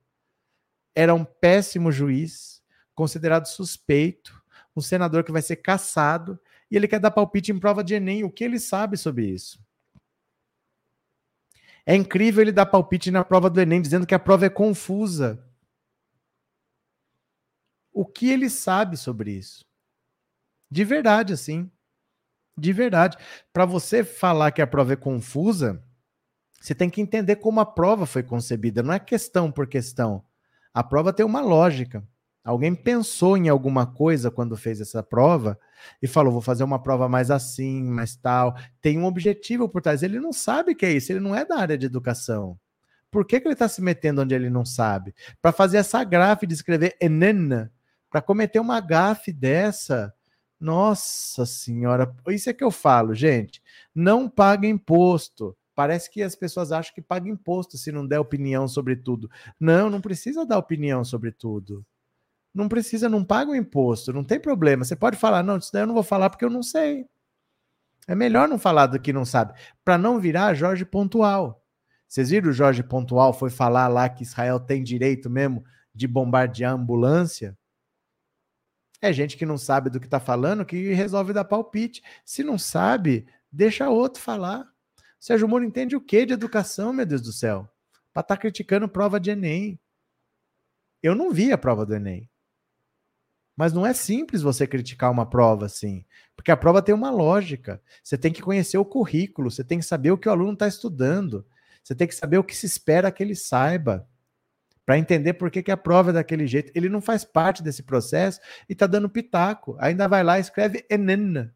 Era um péssimo juiz, considerado suspeito, um senador que vai ser caçado, e ele quer dar palpite em prova de Enem. O que ele sabe sobre isso? É incrível ele dar palpite na prova do Enem, dizendo que a prova é confusa. O que ele sabe sobre isso? De verdade, assim de verdade. Para você falar que a prova é confusa, você tem que entender como a prova foi concebida, não é questão por questão. A prova tem uma lógica. Alguém pensou em alguma coisa quando fez essa prova e falou: vou fazer uma prova mais assim, mais tal. Tem um objetivo por trás. Ele não sabe que é isso, ele não é da área de educação. Por que, que ele está se metendo onde ele não sabe? Para fazer essa grafe de escrever enena, para cometer uma gafe dessa, nossa senhora, isso é que eu falo, gente. Não paga imposto. Parece que as pessoas acham que paga imposto se não der opinião sobre tudo. Não, não precisa dar opinião sobre tudo. Não precisa, não paga o imposto, não tem problema. Você pode falar, não, isso daí eu não vou falar porque eu não sei. É melhor não falar do que não sabe, para não virar Jorge Pontual. Vocês viram o Jorge Pontual foi falar lá que Israel tem direito mesmo de bombardear ambulância? É gente que não sabe do que está falando que resolve dar palpite. Se não sabe, deixa outro falar. Sérgio Moro entende o que de educação, meu Deus do céu? Para estar tá criticando prova de Enem. Eu não vi a prova do Enem. Mas não é simples você criticar uma prova assim, porque a prova tem uma lógica. Você tem que conhecer o currículo, você tem que saber o que o aluno está estudando, você tem que saber o que se espera que ele saiba, para entender por que, que a prova é daquele jeito. Ele não faz parte desse processo e está dando pitaco. Ainda vai lá e escreve Enem.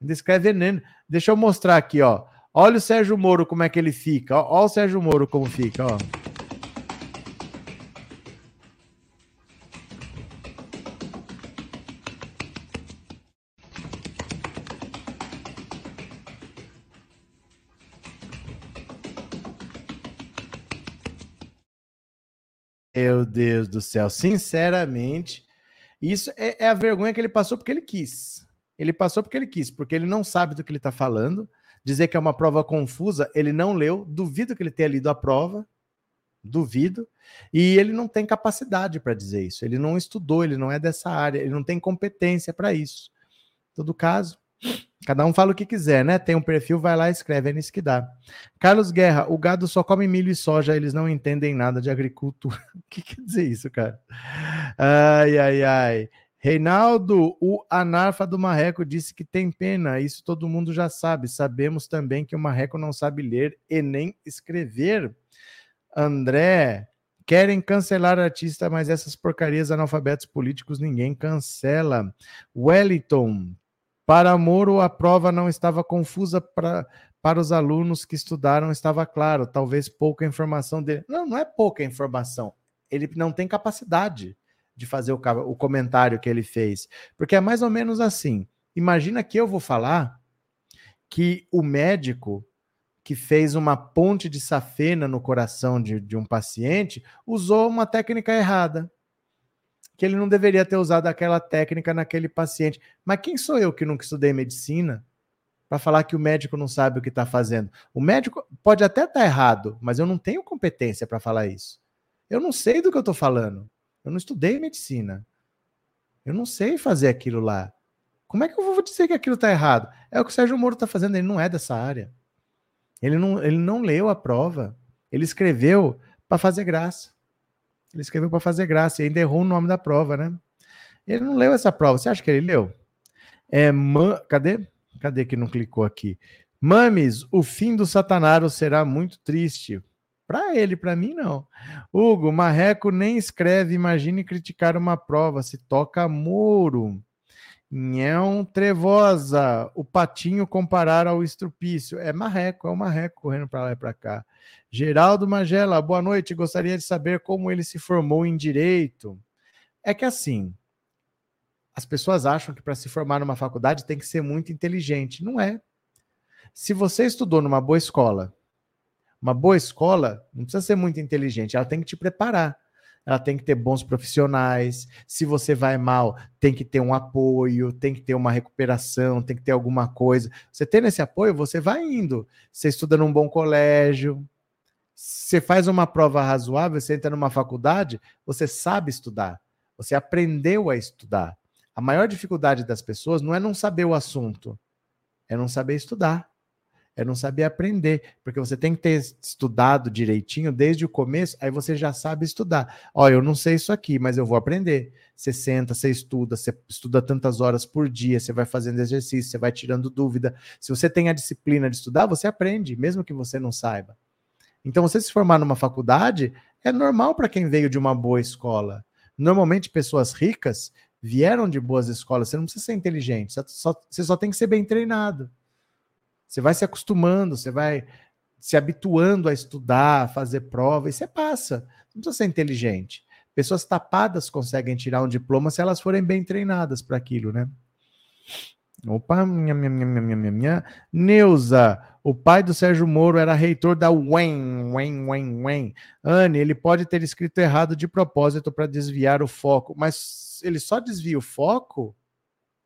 Ainda escreve Enem. Deixa eu mostrar aqui, ó. Olha o Sérgio Moro como é que ele fica. Olha o Sérgio Moro como fica, ó. Deus do céu, sinceramente, isso é, é, a vergonha que ele passou porque ele quis. Ele passou porque ele quis, porque ele não sabe do que ele está falando. Dizer que é uma prova confusa, ele não leu, duvido que ele tenha lido a prova, duvido. E ele não tem capacidade para dizer isso. Ele não estudou, ele não é dessa área, ele não tem competência para isso. Em todo caso, Cada um fala o que quiser, né? Tem um perfil, vai lá e escreve, é nisso que dá. Carlos Guerra, o gado só come milho e soja, eles não entendem nada de agricultura. o que quer dizer isso, cara? Ai, ai, ai. Reinaldo, o anarfa do Marreco disse que tem pena, isso todo mundo já sabe. Sabemos também que o Marreco não sabe ler e nem escrever. André, querem cancelar artista, mas essas porcarias analfabetos políticos ninguém cancela. Wellington, para Moro, a prova não estava confusa para, para os alunos que estudaram, estava claro, talvez pouca informação dele. Não, não é pouca informação. Ele não tem capacidade de fazer o, o comentário que ele fez. Porque é mais ou menos assim. Imagina que eu vou falar que o médico que fez uma ponte de safena no coração de, de um paciente usou uma técnica errada que ele não deveria ter usado aquela técnica naquele paciente. Mas quem sou eu que nunca estudei medicina para falar que o médico não sabe o que está fazendo? O médico pode até estar tá errado, mas eu não tenho competência para falar isso. Eu não sei do que eu estou falando. Eu não estudei medicina. Eu não sei fazer aquilo lá. Como é que eu vou dizer que aquilo está errado? É o que o Sérgio Moro está fazendo, ele não é dessa área. Ele não, ele não leu a prova. Ele escreveu para fazer graça. Ele escreveu para fazer graça e ainda errou o nome da prova, né? Ele não leu essa prova. Você acha que ele leu? É, man... Cadê? Cadê que não clicou aqui? Mames, o fim do Satanaro será muito triste. Para ele, para mim, não. Hugo, Marreco nem escreve, imagine criticar uma prova, se toca Moro. Nhão Trevosa, o patinho comparar ao estrupício. É marreco, é o marreco correndo para lá e para cá. Geraldo Magela, boa noite. Gostaria de saber como ele se formou em direito. É que assim, as pessoas acham que para se formar numa faculdade tem que ser muito inteligente. Não é. Se você estudou numa boa escola, uma boa escola não precisa ser muito inteligente, ela tem que te preparar ela tem que ter bons profissionais. Se você vai mal, tem que ter um apoio, tem que ter uma recuperação, tem que ter alguma coisa. Você tendo esse apoio, você vai indo. Você estuda num bom colégio, você faz uma prova razoável, você entra numa faculdade, você sabe estudar, você aprendeu a estudar. A maior dificuldade das pessoas não é não saber o assunto, é não saber estudar é não saber aprender, porque você tem que ter estudado direitinho desde o começo, aí você já sabe estudar. Ó, eu não sei isso aqui, mas eu vou aprender. Você senta, você estuda, você estuda tantas horas por dia, você vai fazendo exercício, você vai tirando dúvida. Se você tem a disciplina de estudar, você aprende, mesmo que você não saiba. Então, você se formar numa faculdade é normal para quem veio de uma boa escola. Normalmente, pessoas ricas vieram de boas escolas. Você não precisa ser inteligente, você só, você só tem que ser bem treinado. Você vai se acostumando, você vai se habituando a estudar, a fazer prova, e você passa. Não precisa ser inteligente. Pessoas tapadas conseguem tirar um diploma se elas forem bem treinadas para aquilo, né? Opa, minha, minha, minha, minha, minha, minha. Neuza, O pai do Sérgio Moro era reitor da UEM, UEM, UEM, UEM. Anne, ele pode ter escrito errado de propósito para desviar o foco, mas ele só desvia o foco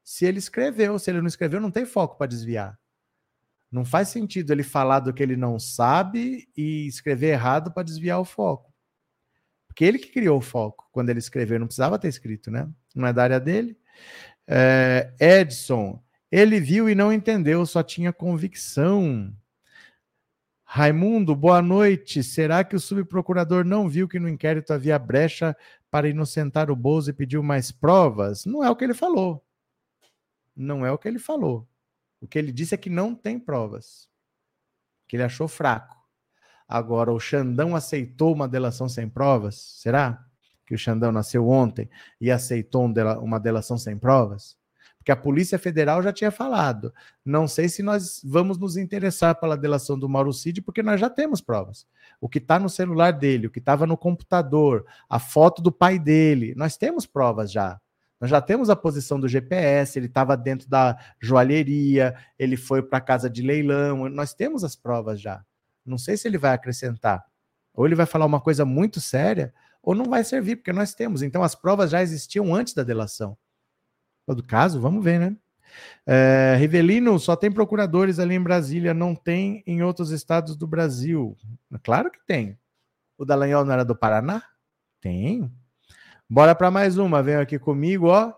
se ele escreveu. Se ele não escreveu, não tem foco para desviar. Não faz sentido ele falar do que ele não sabe e escrever errado para desviar o foco. Porque ele que criou o foco quando ele escreveu, não precisava ter escrito, né? Não é da área dele. É, Edson, ele viu e não entendeu, só tinha convicção. Raimundo, boa noite. Será que o subprocurador não viu que no inquérito havia brecha para inocentar o Bozo e pediu mais provas? Não é o que ele falou. Não é o que ele falou. O que ele disse é que não tem provas. Que ele achou fraco. Agora, o Xandão aceitou uma delação sem provas? Será que o Xandão nasceu ontem e aceitou uma delação sem provas? Porque a Polícia Federal já tinha falado. Não sei se nós vamos nos interessar pela delação do Mauro Cid, porque nós já temos provas. O que está no celular dele, o que estava no computador, a foto do pai dele, nós temos provas já. Nós já temos a posição do GPS, ele estava dentro da joalheria, ele foi para a casa de leilão, nós temos as provas já. Não sei se ele vai acrescentar. Ou ele vai falar uma coisa muito séria, ou não vai servir, porque nós temos. Então as provas já existiam antes da delação. Todo caso, vamos ver, né? É, Rivelino, só tem procuradores ali em Brasília, não tem em outros estados do Brasil. Claro que tem. O Dallagnol não era do Paraná? Tem. Bora para mais uma. Vem aqui comigo, ó.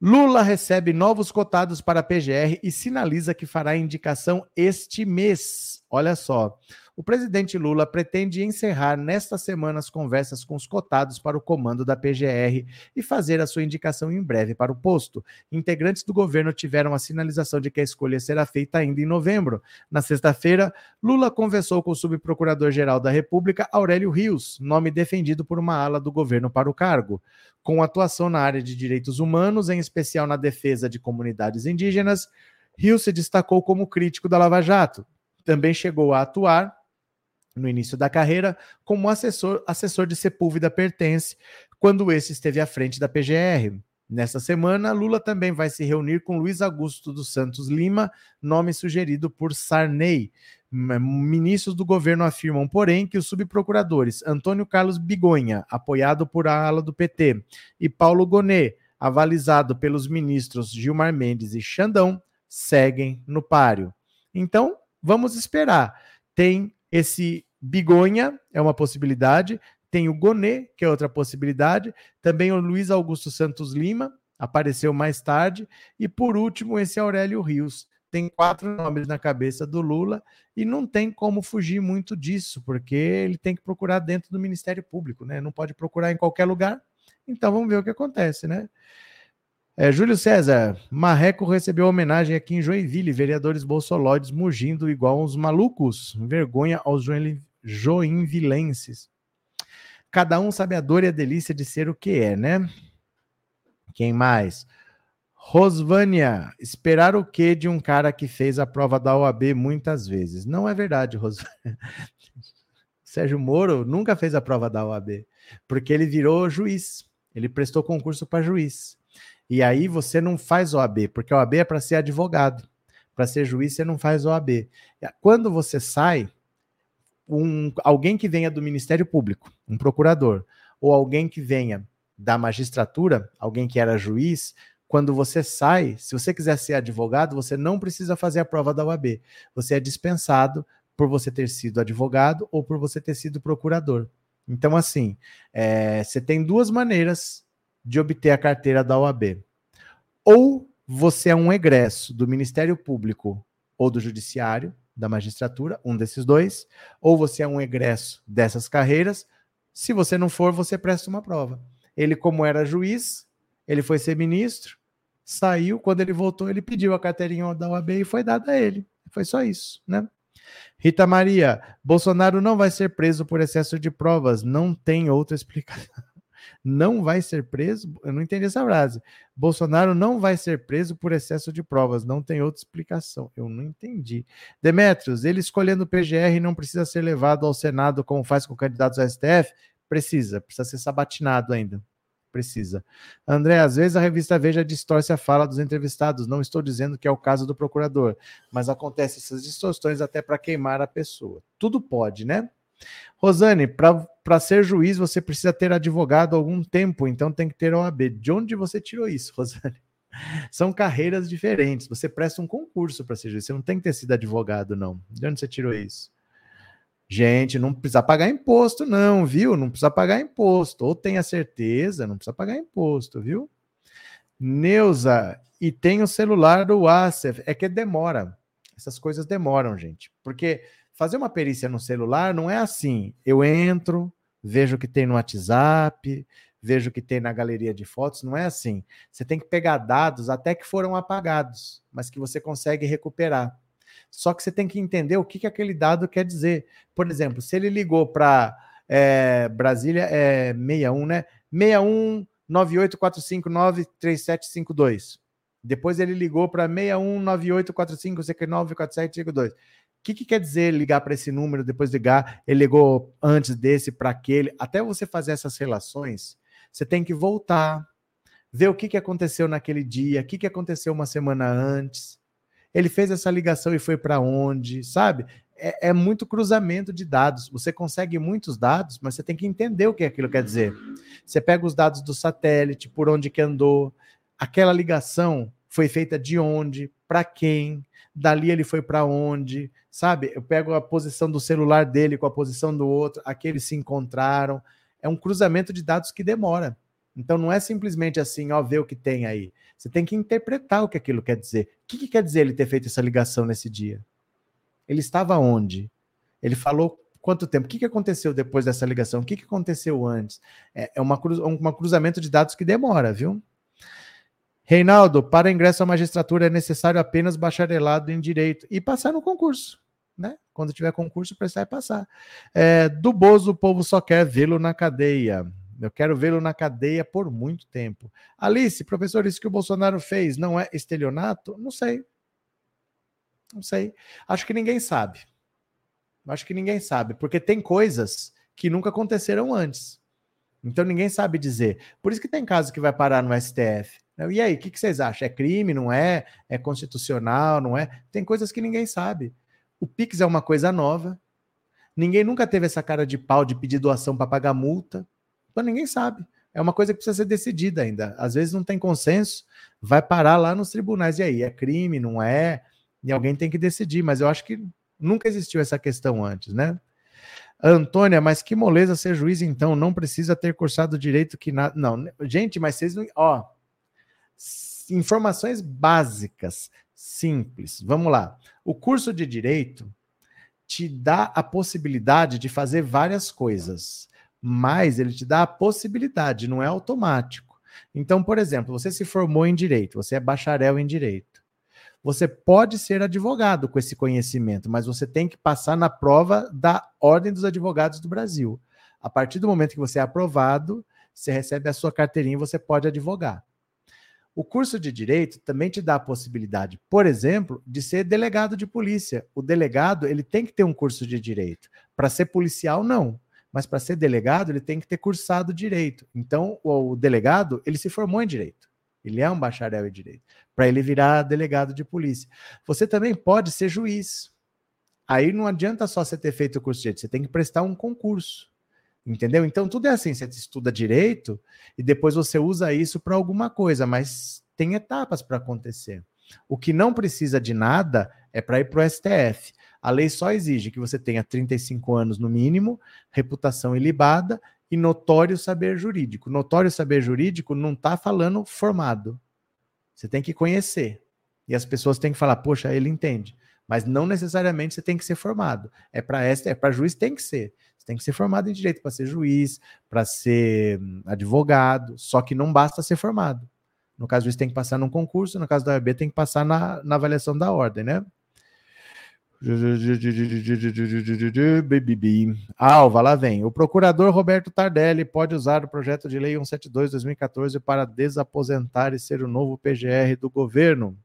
Lula recebe novos cotados para a PGR e sinaliza que fará indicação este mês. Olha só. O presidente Lula pretende encerrar nesta semana as conversas com os cotados para o comando da PGR e fazer a sua indicação em breve para o posto. Integrantes do governo tiveram a sinalização de que a escolha será feita ainda em novembro. Na sexta-feira, Lula conversou com o subprocurador-geral da República, Aurélio Rios, nome defendido por uma ala do governo para o cargo. Com atuação na área de direitos humanos, em especial na defesa de comunidades indígenas, Rios se destacou como crítico da Lava Jato. Também chegou a atuar no início da carreira como assessor, assessor de Sepúlveda Pertence, quando esse esteve à frente da PGR. Nesta semana, Lula também vai se reunir com Luiz Augusto dos Santos Lima, nome sugerido por Sarney. Ministros do governo afirmam, porém, que os subprocuradores Antônio Carlos Bigonha, apoiado por a ala do PT, e Paulo Gonet, avalizado pelos ministros Gilmar Mendes e Xandão, seguem no páreo. Então, vamos esperar. Tem esse Bigonha é uma possibilidade, tem o Gonê, que é outra possibilidade, também o Luiz Augusto Santos Lima, apareceu mais tarde, e por último esse Aurélio Rios. Tem quatro nomes na cabeça do Lula e não tem como fugir muito disso, porque ele tem que procurar dentro do Ministério Público, né? Não pode procurar em qualquer lugar. Então vamos ver o que acontece, né? É, Júlio César, Marreco recebeu homenagem aqui em Joinville, vereadores bolsoloides mugindo igual uns malucos. Vergonha aos joinvilenses. Cada um sabe a dor e a delícia de ser o que é, né? Quem mais? Rosvânia, esperar o que de um cara que fez a prova da OAB muitas vezes? Não é verdade, Rosvânia. Sérgio Moro nunca fez a prova da OAB, porque ele virou juiz. Ele prestou concurso para juiz. E aí você não faz OAB, porque OAB é para ser advogado. Para ser juiz, você não faz OAB. Quando você sai, um, alguém que venha do Ministério Público, um procurador, ou alguém que venha da magistratura, alguém que era juiz, quando você sai, se você quiser ser advogado, você não precisa fazer a prova da OAB. Você é dispensado por você ter sido advogado ou por você ter sido procurador. Então, assim, é, você tem duas maneiras de obter a carteira da OAB. Ou você é um egresso do Ministério Público ou do Judiciário, da magistratura, um desses dois, ou você é um egresso dessas carreiras. Se você não for, você presta uma prova. Ele, como era juiz, ele foi ser ministro, saiu, quando ele voltou, ele pediu a carteirinha da OAB e foi dada a ele. Foi só isso, né? Rita Maria, Bolsonaro não vai ser preso por excesso de provas, não tem outra explicação não vai ser preso. Eu não entendi essa frase. Bolsonaro não vai ser preso por excesso de provas. Não tem outra explicação. Eu não entendi. Demetrios, ele escolhendo o PGR não precisa ser levado ao Senado como faz com candidatos ao STF? Precisa, precisa ser sabatinado ainda. precisa. André, às vezes a revista Veja distorce a fala dos entrevistados. Não estou dizendo que é o caso do procurador, mas acontece essas distorções até para queimar a pessoa. Tudo pode, né? Rosane, para ser juiz você precisa ter advogado algum tempo, então tem que ter OAB. De onde você tirou isso, Rosane? São carreiras diferentes. Você presta um concurso para ser juiz. Você não tem que ter sido advogado, não. De onde você tirou isso? Gente, não precisa pagar imposto, não, viu? Não precisa pagar imposto. Ou tenha certeza, não precisa pagar imposto, viu? Neuza, e tem o celular do ACEF. É que demora. Essas coisas demoram, gente. Porque fazer uma perícia no celular não é assim. Eu entro, vejo o que tem no WhatsApp, vejo o que tem na galeria de fotos. Não é assim. Você tem que pegar dados até que foram apagados, mas que você consegue recuperar. Só que você tem que entender o que, que aquele dado quer dizer. Por exemplo, se ele ligou para é, Brasília, é 61, né? 61 984593752. Depois ele ligou para 61 984559752. O que, que quer dizer ligar para esse número, depois ligar? Ele ligou antes desse para aquele. Até você fazer essas relações, você tem que voltar, ver o que, que aconteceu naquele dia, o que, que aconteceu uma semana antes ele fez essa ligação e foi para onde, sabe? É, é, muito cruzamento de dados. Você consegue muitos dados, mas você tem que entender o que aquilo quer dizer. Você pega os dados do satélite, por onde que andou, aquela ligação foi feita de onde, para quem, dali ele foi para onde, sabe? Eu pego a posição do celular dele com a posição do outro, aqueles se encontraram. É um cruzamento de dados que demora. Então não é simplesmente assim, ó, ver o que tem aí. Você tem que interpretar o que aquilo quer dizer. O que, que quer dizer ele ter feito essa ligação nesse dia? Ele estava onde? Ele falou quanto tempo? O que, que aconteceu depois dessa ligação? O que, que aconteceu antes? É, é uma, cruz, um cruzamento de dados que demora, viu? Reinaldo, para ingresso à magistratura é necessário apenas bacharelado em direito e passar no concurso. Né? Quando tiver concurso, e passar. É, do Bozo, o povo só quer vê-lo na cadeia. Eu quero vê-lo na cadeia por muito tempo. Alice, professor, isso que o Bolsonaro fez não é estelionato? Não sei. Não sei. Acho que ninguém sabe. Acho que ninguém sabe, porque tem coisas que nunca aconteceram antes. Então ninguém sabe dizer. Por isso que tem casos que vai parar no STF. E aí, o que, que vocês acham? É crime, não é? É constitucional, não é? Tem coisas que ninguém sabe. O Pix é uma coisa nova. Ninguém nunca teve essa cara de pau de pedir doação para pagar multa. Então ninguém sabe. É uma coisa que precisa ser decidida ainda. Às vezes não tem consenso, vai parar lá nos tribunais. E aí, é crime, não é? E alguém tem que decidir, mas eu acho que nunca existiu essa questão antes, né? Antônia, mas que moleza ser juiz, então, não precisa ter cursado direito que nada. Não, gente, mas vocês não. Ó, informações básicas, simples. Vamos lá. O curso de direito te dá a possibilidade de fazer várias coisas mas ele te dá a possibilidade, não é automático. Então, por exemplo, você se formou em direito, você é bacharel em direito. Você pode ser advogado com esse conhecimento, mas você tem que passar na prova da Ordem dos Advogados do Brasil. A partir do momento que você é aprovado, você recebe a sua carteirinha e você pode advogar. O curso de direito também te dá a possibilidade, por exemplo, de ser delegado de polícia. O delegado, ele tem que ter um curso de direito. Para ser policial, não mas para ser delegado ele tem que ter cursado direito. Então, o, delegado, ele se formou em direito. Ele é um bacharel em direito, para ele virar delegado de polícia. Você também pode ser juiz. Aí não adianta só você ter feito o curso de direito, você tem que prestar um concurso. Entendeu? Então tudo é assim, você estuda direito e depois você usa isso para alguma coisa, mas tem etapas para acontecer. O que não precisa de nada é para ir para o STF. A lei só exige que você tenha 35 anos no mínimo, reputação ilibada e notório saber jurídico. Notório saber jurídico não está falando formado. Você tem que conhecer. E as pessoas têm que falar, poxa, ele entende. Mas não necessariamente você tem que ser formado. É para é para juiz tem que ser. Você tem que ser formado em direito para ser juiz, para ser hum, advogado, só que não basta ser formado. No caso do juiz tem que passar num concurso, no caso da OAB tem que passar na, na avaliação da ordem, né? Alva, lá vem. O procurador Roberto Tardelli pode usar o projeto de lei 172-2014 para desaposentar e ser o novo PGR do governo.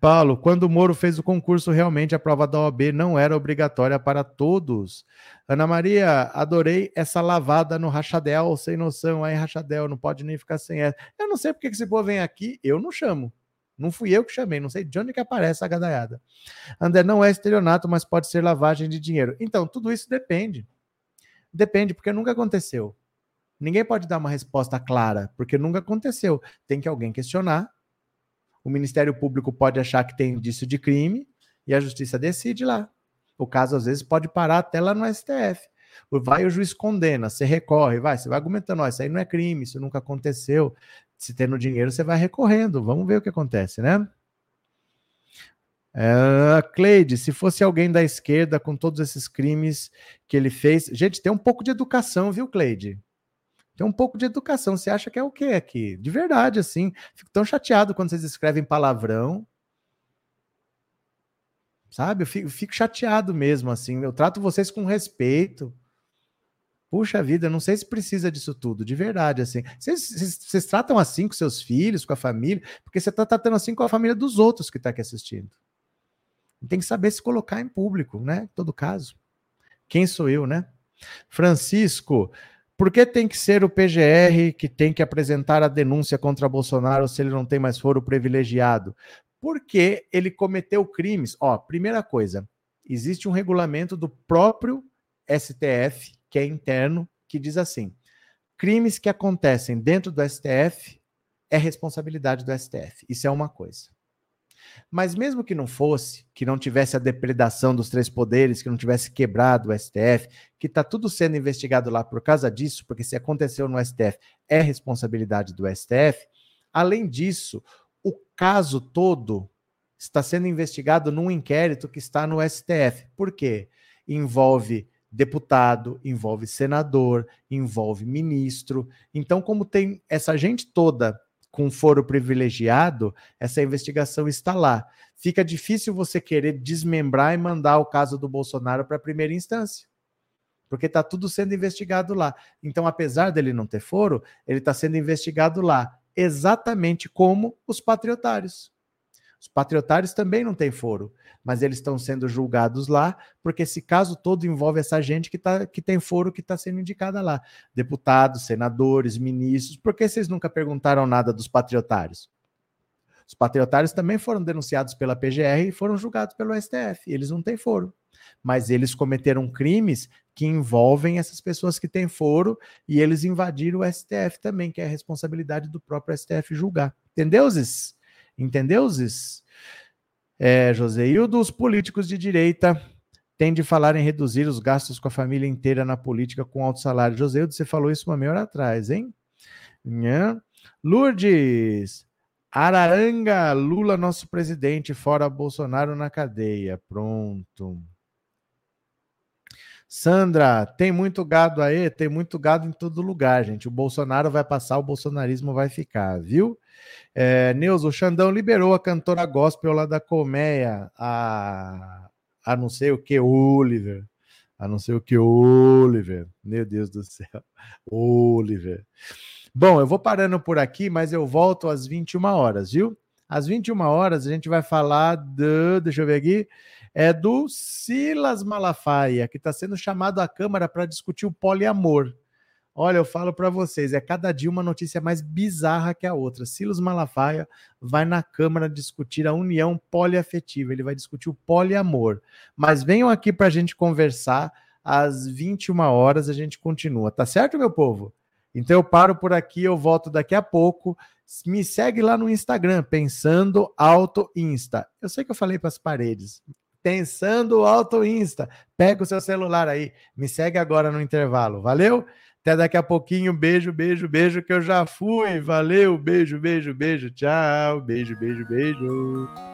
Paulo, quando o Moro fez o concurso, realmente a prova da OAB não era obrigatória para todos. Ana Maria, adorei essa lavada no Rachadel, sem noção. Aí, Rachadel, não pode nem ficar sem essa. Eu não sei porque que esse povo vem aqui, eu não chamo. Não fui eu que chamei, não sei de onde que aparece a gadaiada. André, não é estelionato, mas pode ser lavagem de dinheiro. Então, tudo isso depende. Depende, porque nunca aconteceu. Ninguém pode dar uma resposta clara, porque nunca aconteceu. Tem que alguém questionar. O Ministério Público pode achar que tem indício de crime e a justiça decide lá. O caso, às vezes, pode parar até lá no STF. Vai o juiz condena, você recorre, vai, você vai argumentando, ó, isso aí não é crime, isso nunca aconteceu. Se tendo dinheiro, você vai recorrendo. Vamos ver o que acontece, né? Uh, Cleide, se fosse alguém da esquerda com todos esses crimes que ele fez. Gente, tem um pouco de educação, viu, Cleide? Tem um pouco de educação. Você acha que é o quê aqui? De verdade, assim. Fico tão chateado quando vocês escrevem palavrão. Sabe? Eu fico, fico chateado mesmo, assim. Eu trato vocês com respeito. Puxa vida, não sei se precisa disso tudo, de verdade, assim. Vocês tratam assim com seus filhos, com a família, porque você está tratando assim com a família dos outros que está aqui assistindo. Tem que saber se colocar em público, né? Em todo caso. Quem sou eu, né? Francisco, por que tem que ser o PGR que tem que apresentar a denúncia contra Bolsonaro se ele não tem mais foro privilegiado? Porque ele cometeu crimes. Ó, primeira coisa, existe um regulamento do próprio STF, que é interno, que diz assim: crimes que acontecem dentro do STF é responsabilidade do STF. Isso é uma coisa. Mas mesmo que não fosse, que não tivesse a depredação dos três poderes, que não tivesse quebrado o STF, que está tudo sendo investigado lá por causa disso, porque se aconteceu no STF é responsabilidade do STF. Além disso, o caso todo está sendo investigado num inquérito que está no STF. Por quê? Envolve deputado, envolve senador, envolve ministro. Então, como tem essa gente toda com foro privilegiado, essa investigação está lá. Fica difícil você querer desmembrar e mandar o caso do Bolsonaro para a primeira instância. Porque está tudo sendo investigado lá. Então, apesar dele não ter foro, ele está sendo investigado lá, exatamente como os patriotários. Os patriotários também não têm foro, mas eles estão sendo julgados lá, porque esse caso todo envolve essa gente que, tá, que tem foro que está sendo indicada lá. Deputados, senadores, ministros. Por que vocês nunca perguntaram nada dos patriotários? Os patriotários também foram denunciados pela PGR e foram julgados pelo STF. Eles não têm foro. Mas eles cometeram crimes que envolvem essas pessoas que têm foro e eles invadiram o STF também, que é a responsabilidade do próprio STF julgar. Entendeu, Zis? Entendeu, Zis? É, Joseildo, os políticos de direita têm de falar em reduzir os gastos com a família inteira na política com alto salário. Joseildo, você falou isso uma meia hora atrás, hein? Nha. Lourdes, Araranga, Lula, nosso presidente, fora Bolsonaro na cadeia. Pronto. Sandra, tem muito gado aí? Tem muito gado em todo lugar, gente. O Bolsonaro vai passar, o bolsonarismo vai ficar, viu? É, Neuza, o Xandão liberou a cantora gospel lá da Colmeia, a, a não sei o que, Oliver. A não sei o que, Oliver. Meu Deus do céu. Oliver. Bom, eu vou parando por aqui, mas eu volto às 21 horas, viu? Às 21 horas a gente vai falar do. Deixa eu ver aqui. É do Silas Malafaia, que está sendo chamado à Câmara para discutir o poliamor. Olha, eu falo para vocês, é cada dia uma notícia mais bizarra que a outra. Silas Malafaia vai na Câmara discutir a união poliafetiva, ele vai discutir o poliamor. Mas venham aqui para a gente conversar às 21 horas, a gente continua, tá certo, meu povo? Então eu paro por aqui, eu volto daqui a pouco. Me segue lá no Instagram, Pensando Auto Insta. Eu sei que eu falei para as paredes. Pensando Auto Insta. Pega o seu celular aí, me segue agora no intervalo. Valeu? Até daqui a pouquinho. Beijo, beijo, beijo, que eu já fui. Valeu, beijo, beijo, beijo. Tchau. Beijo, beijo, beijo.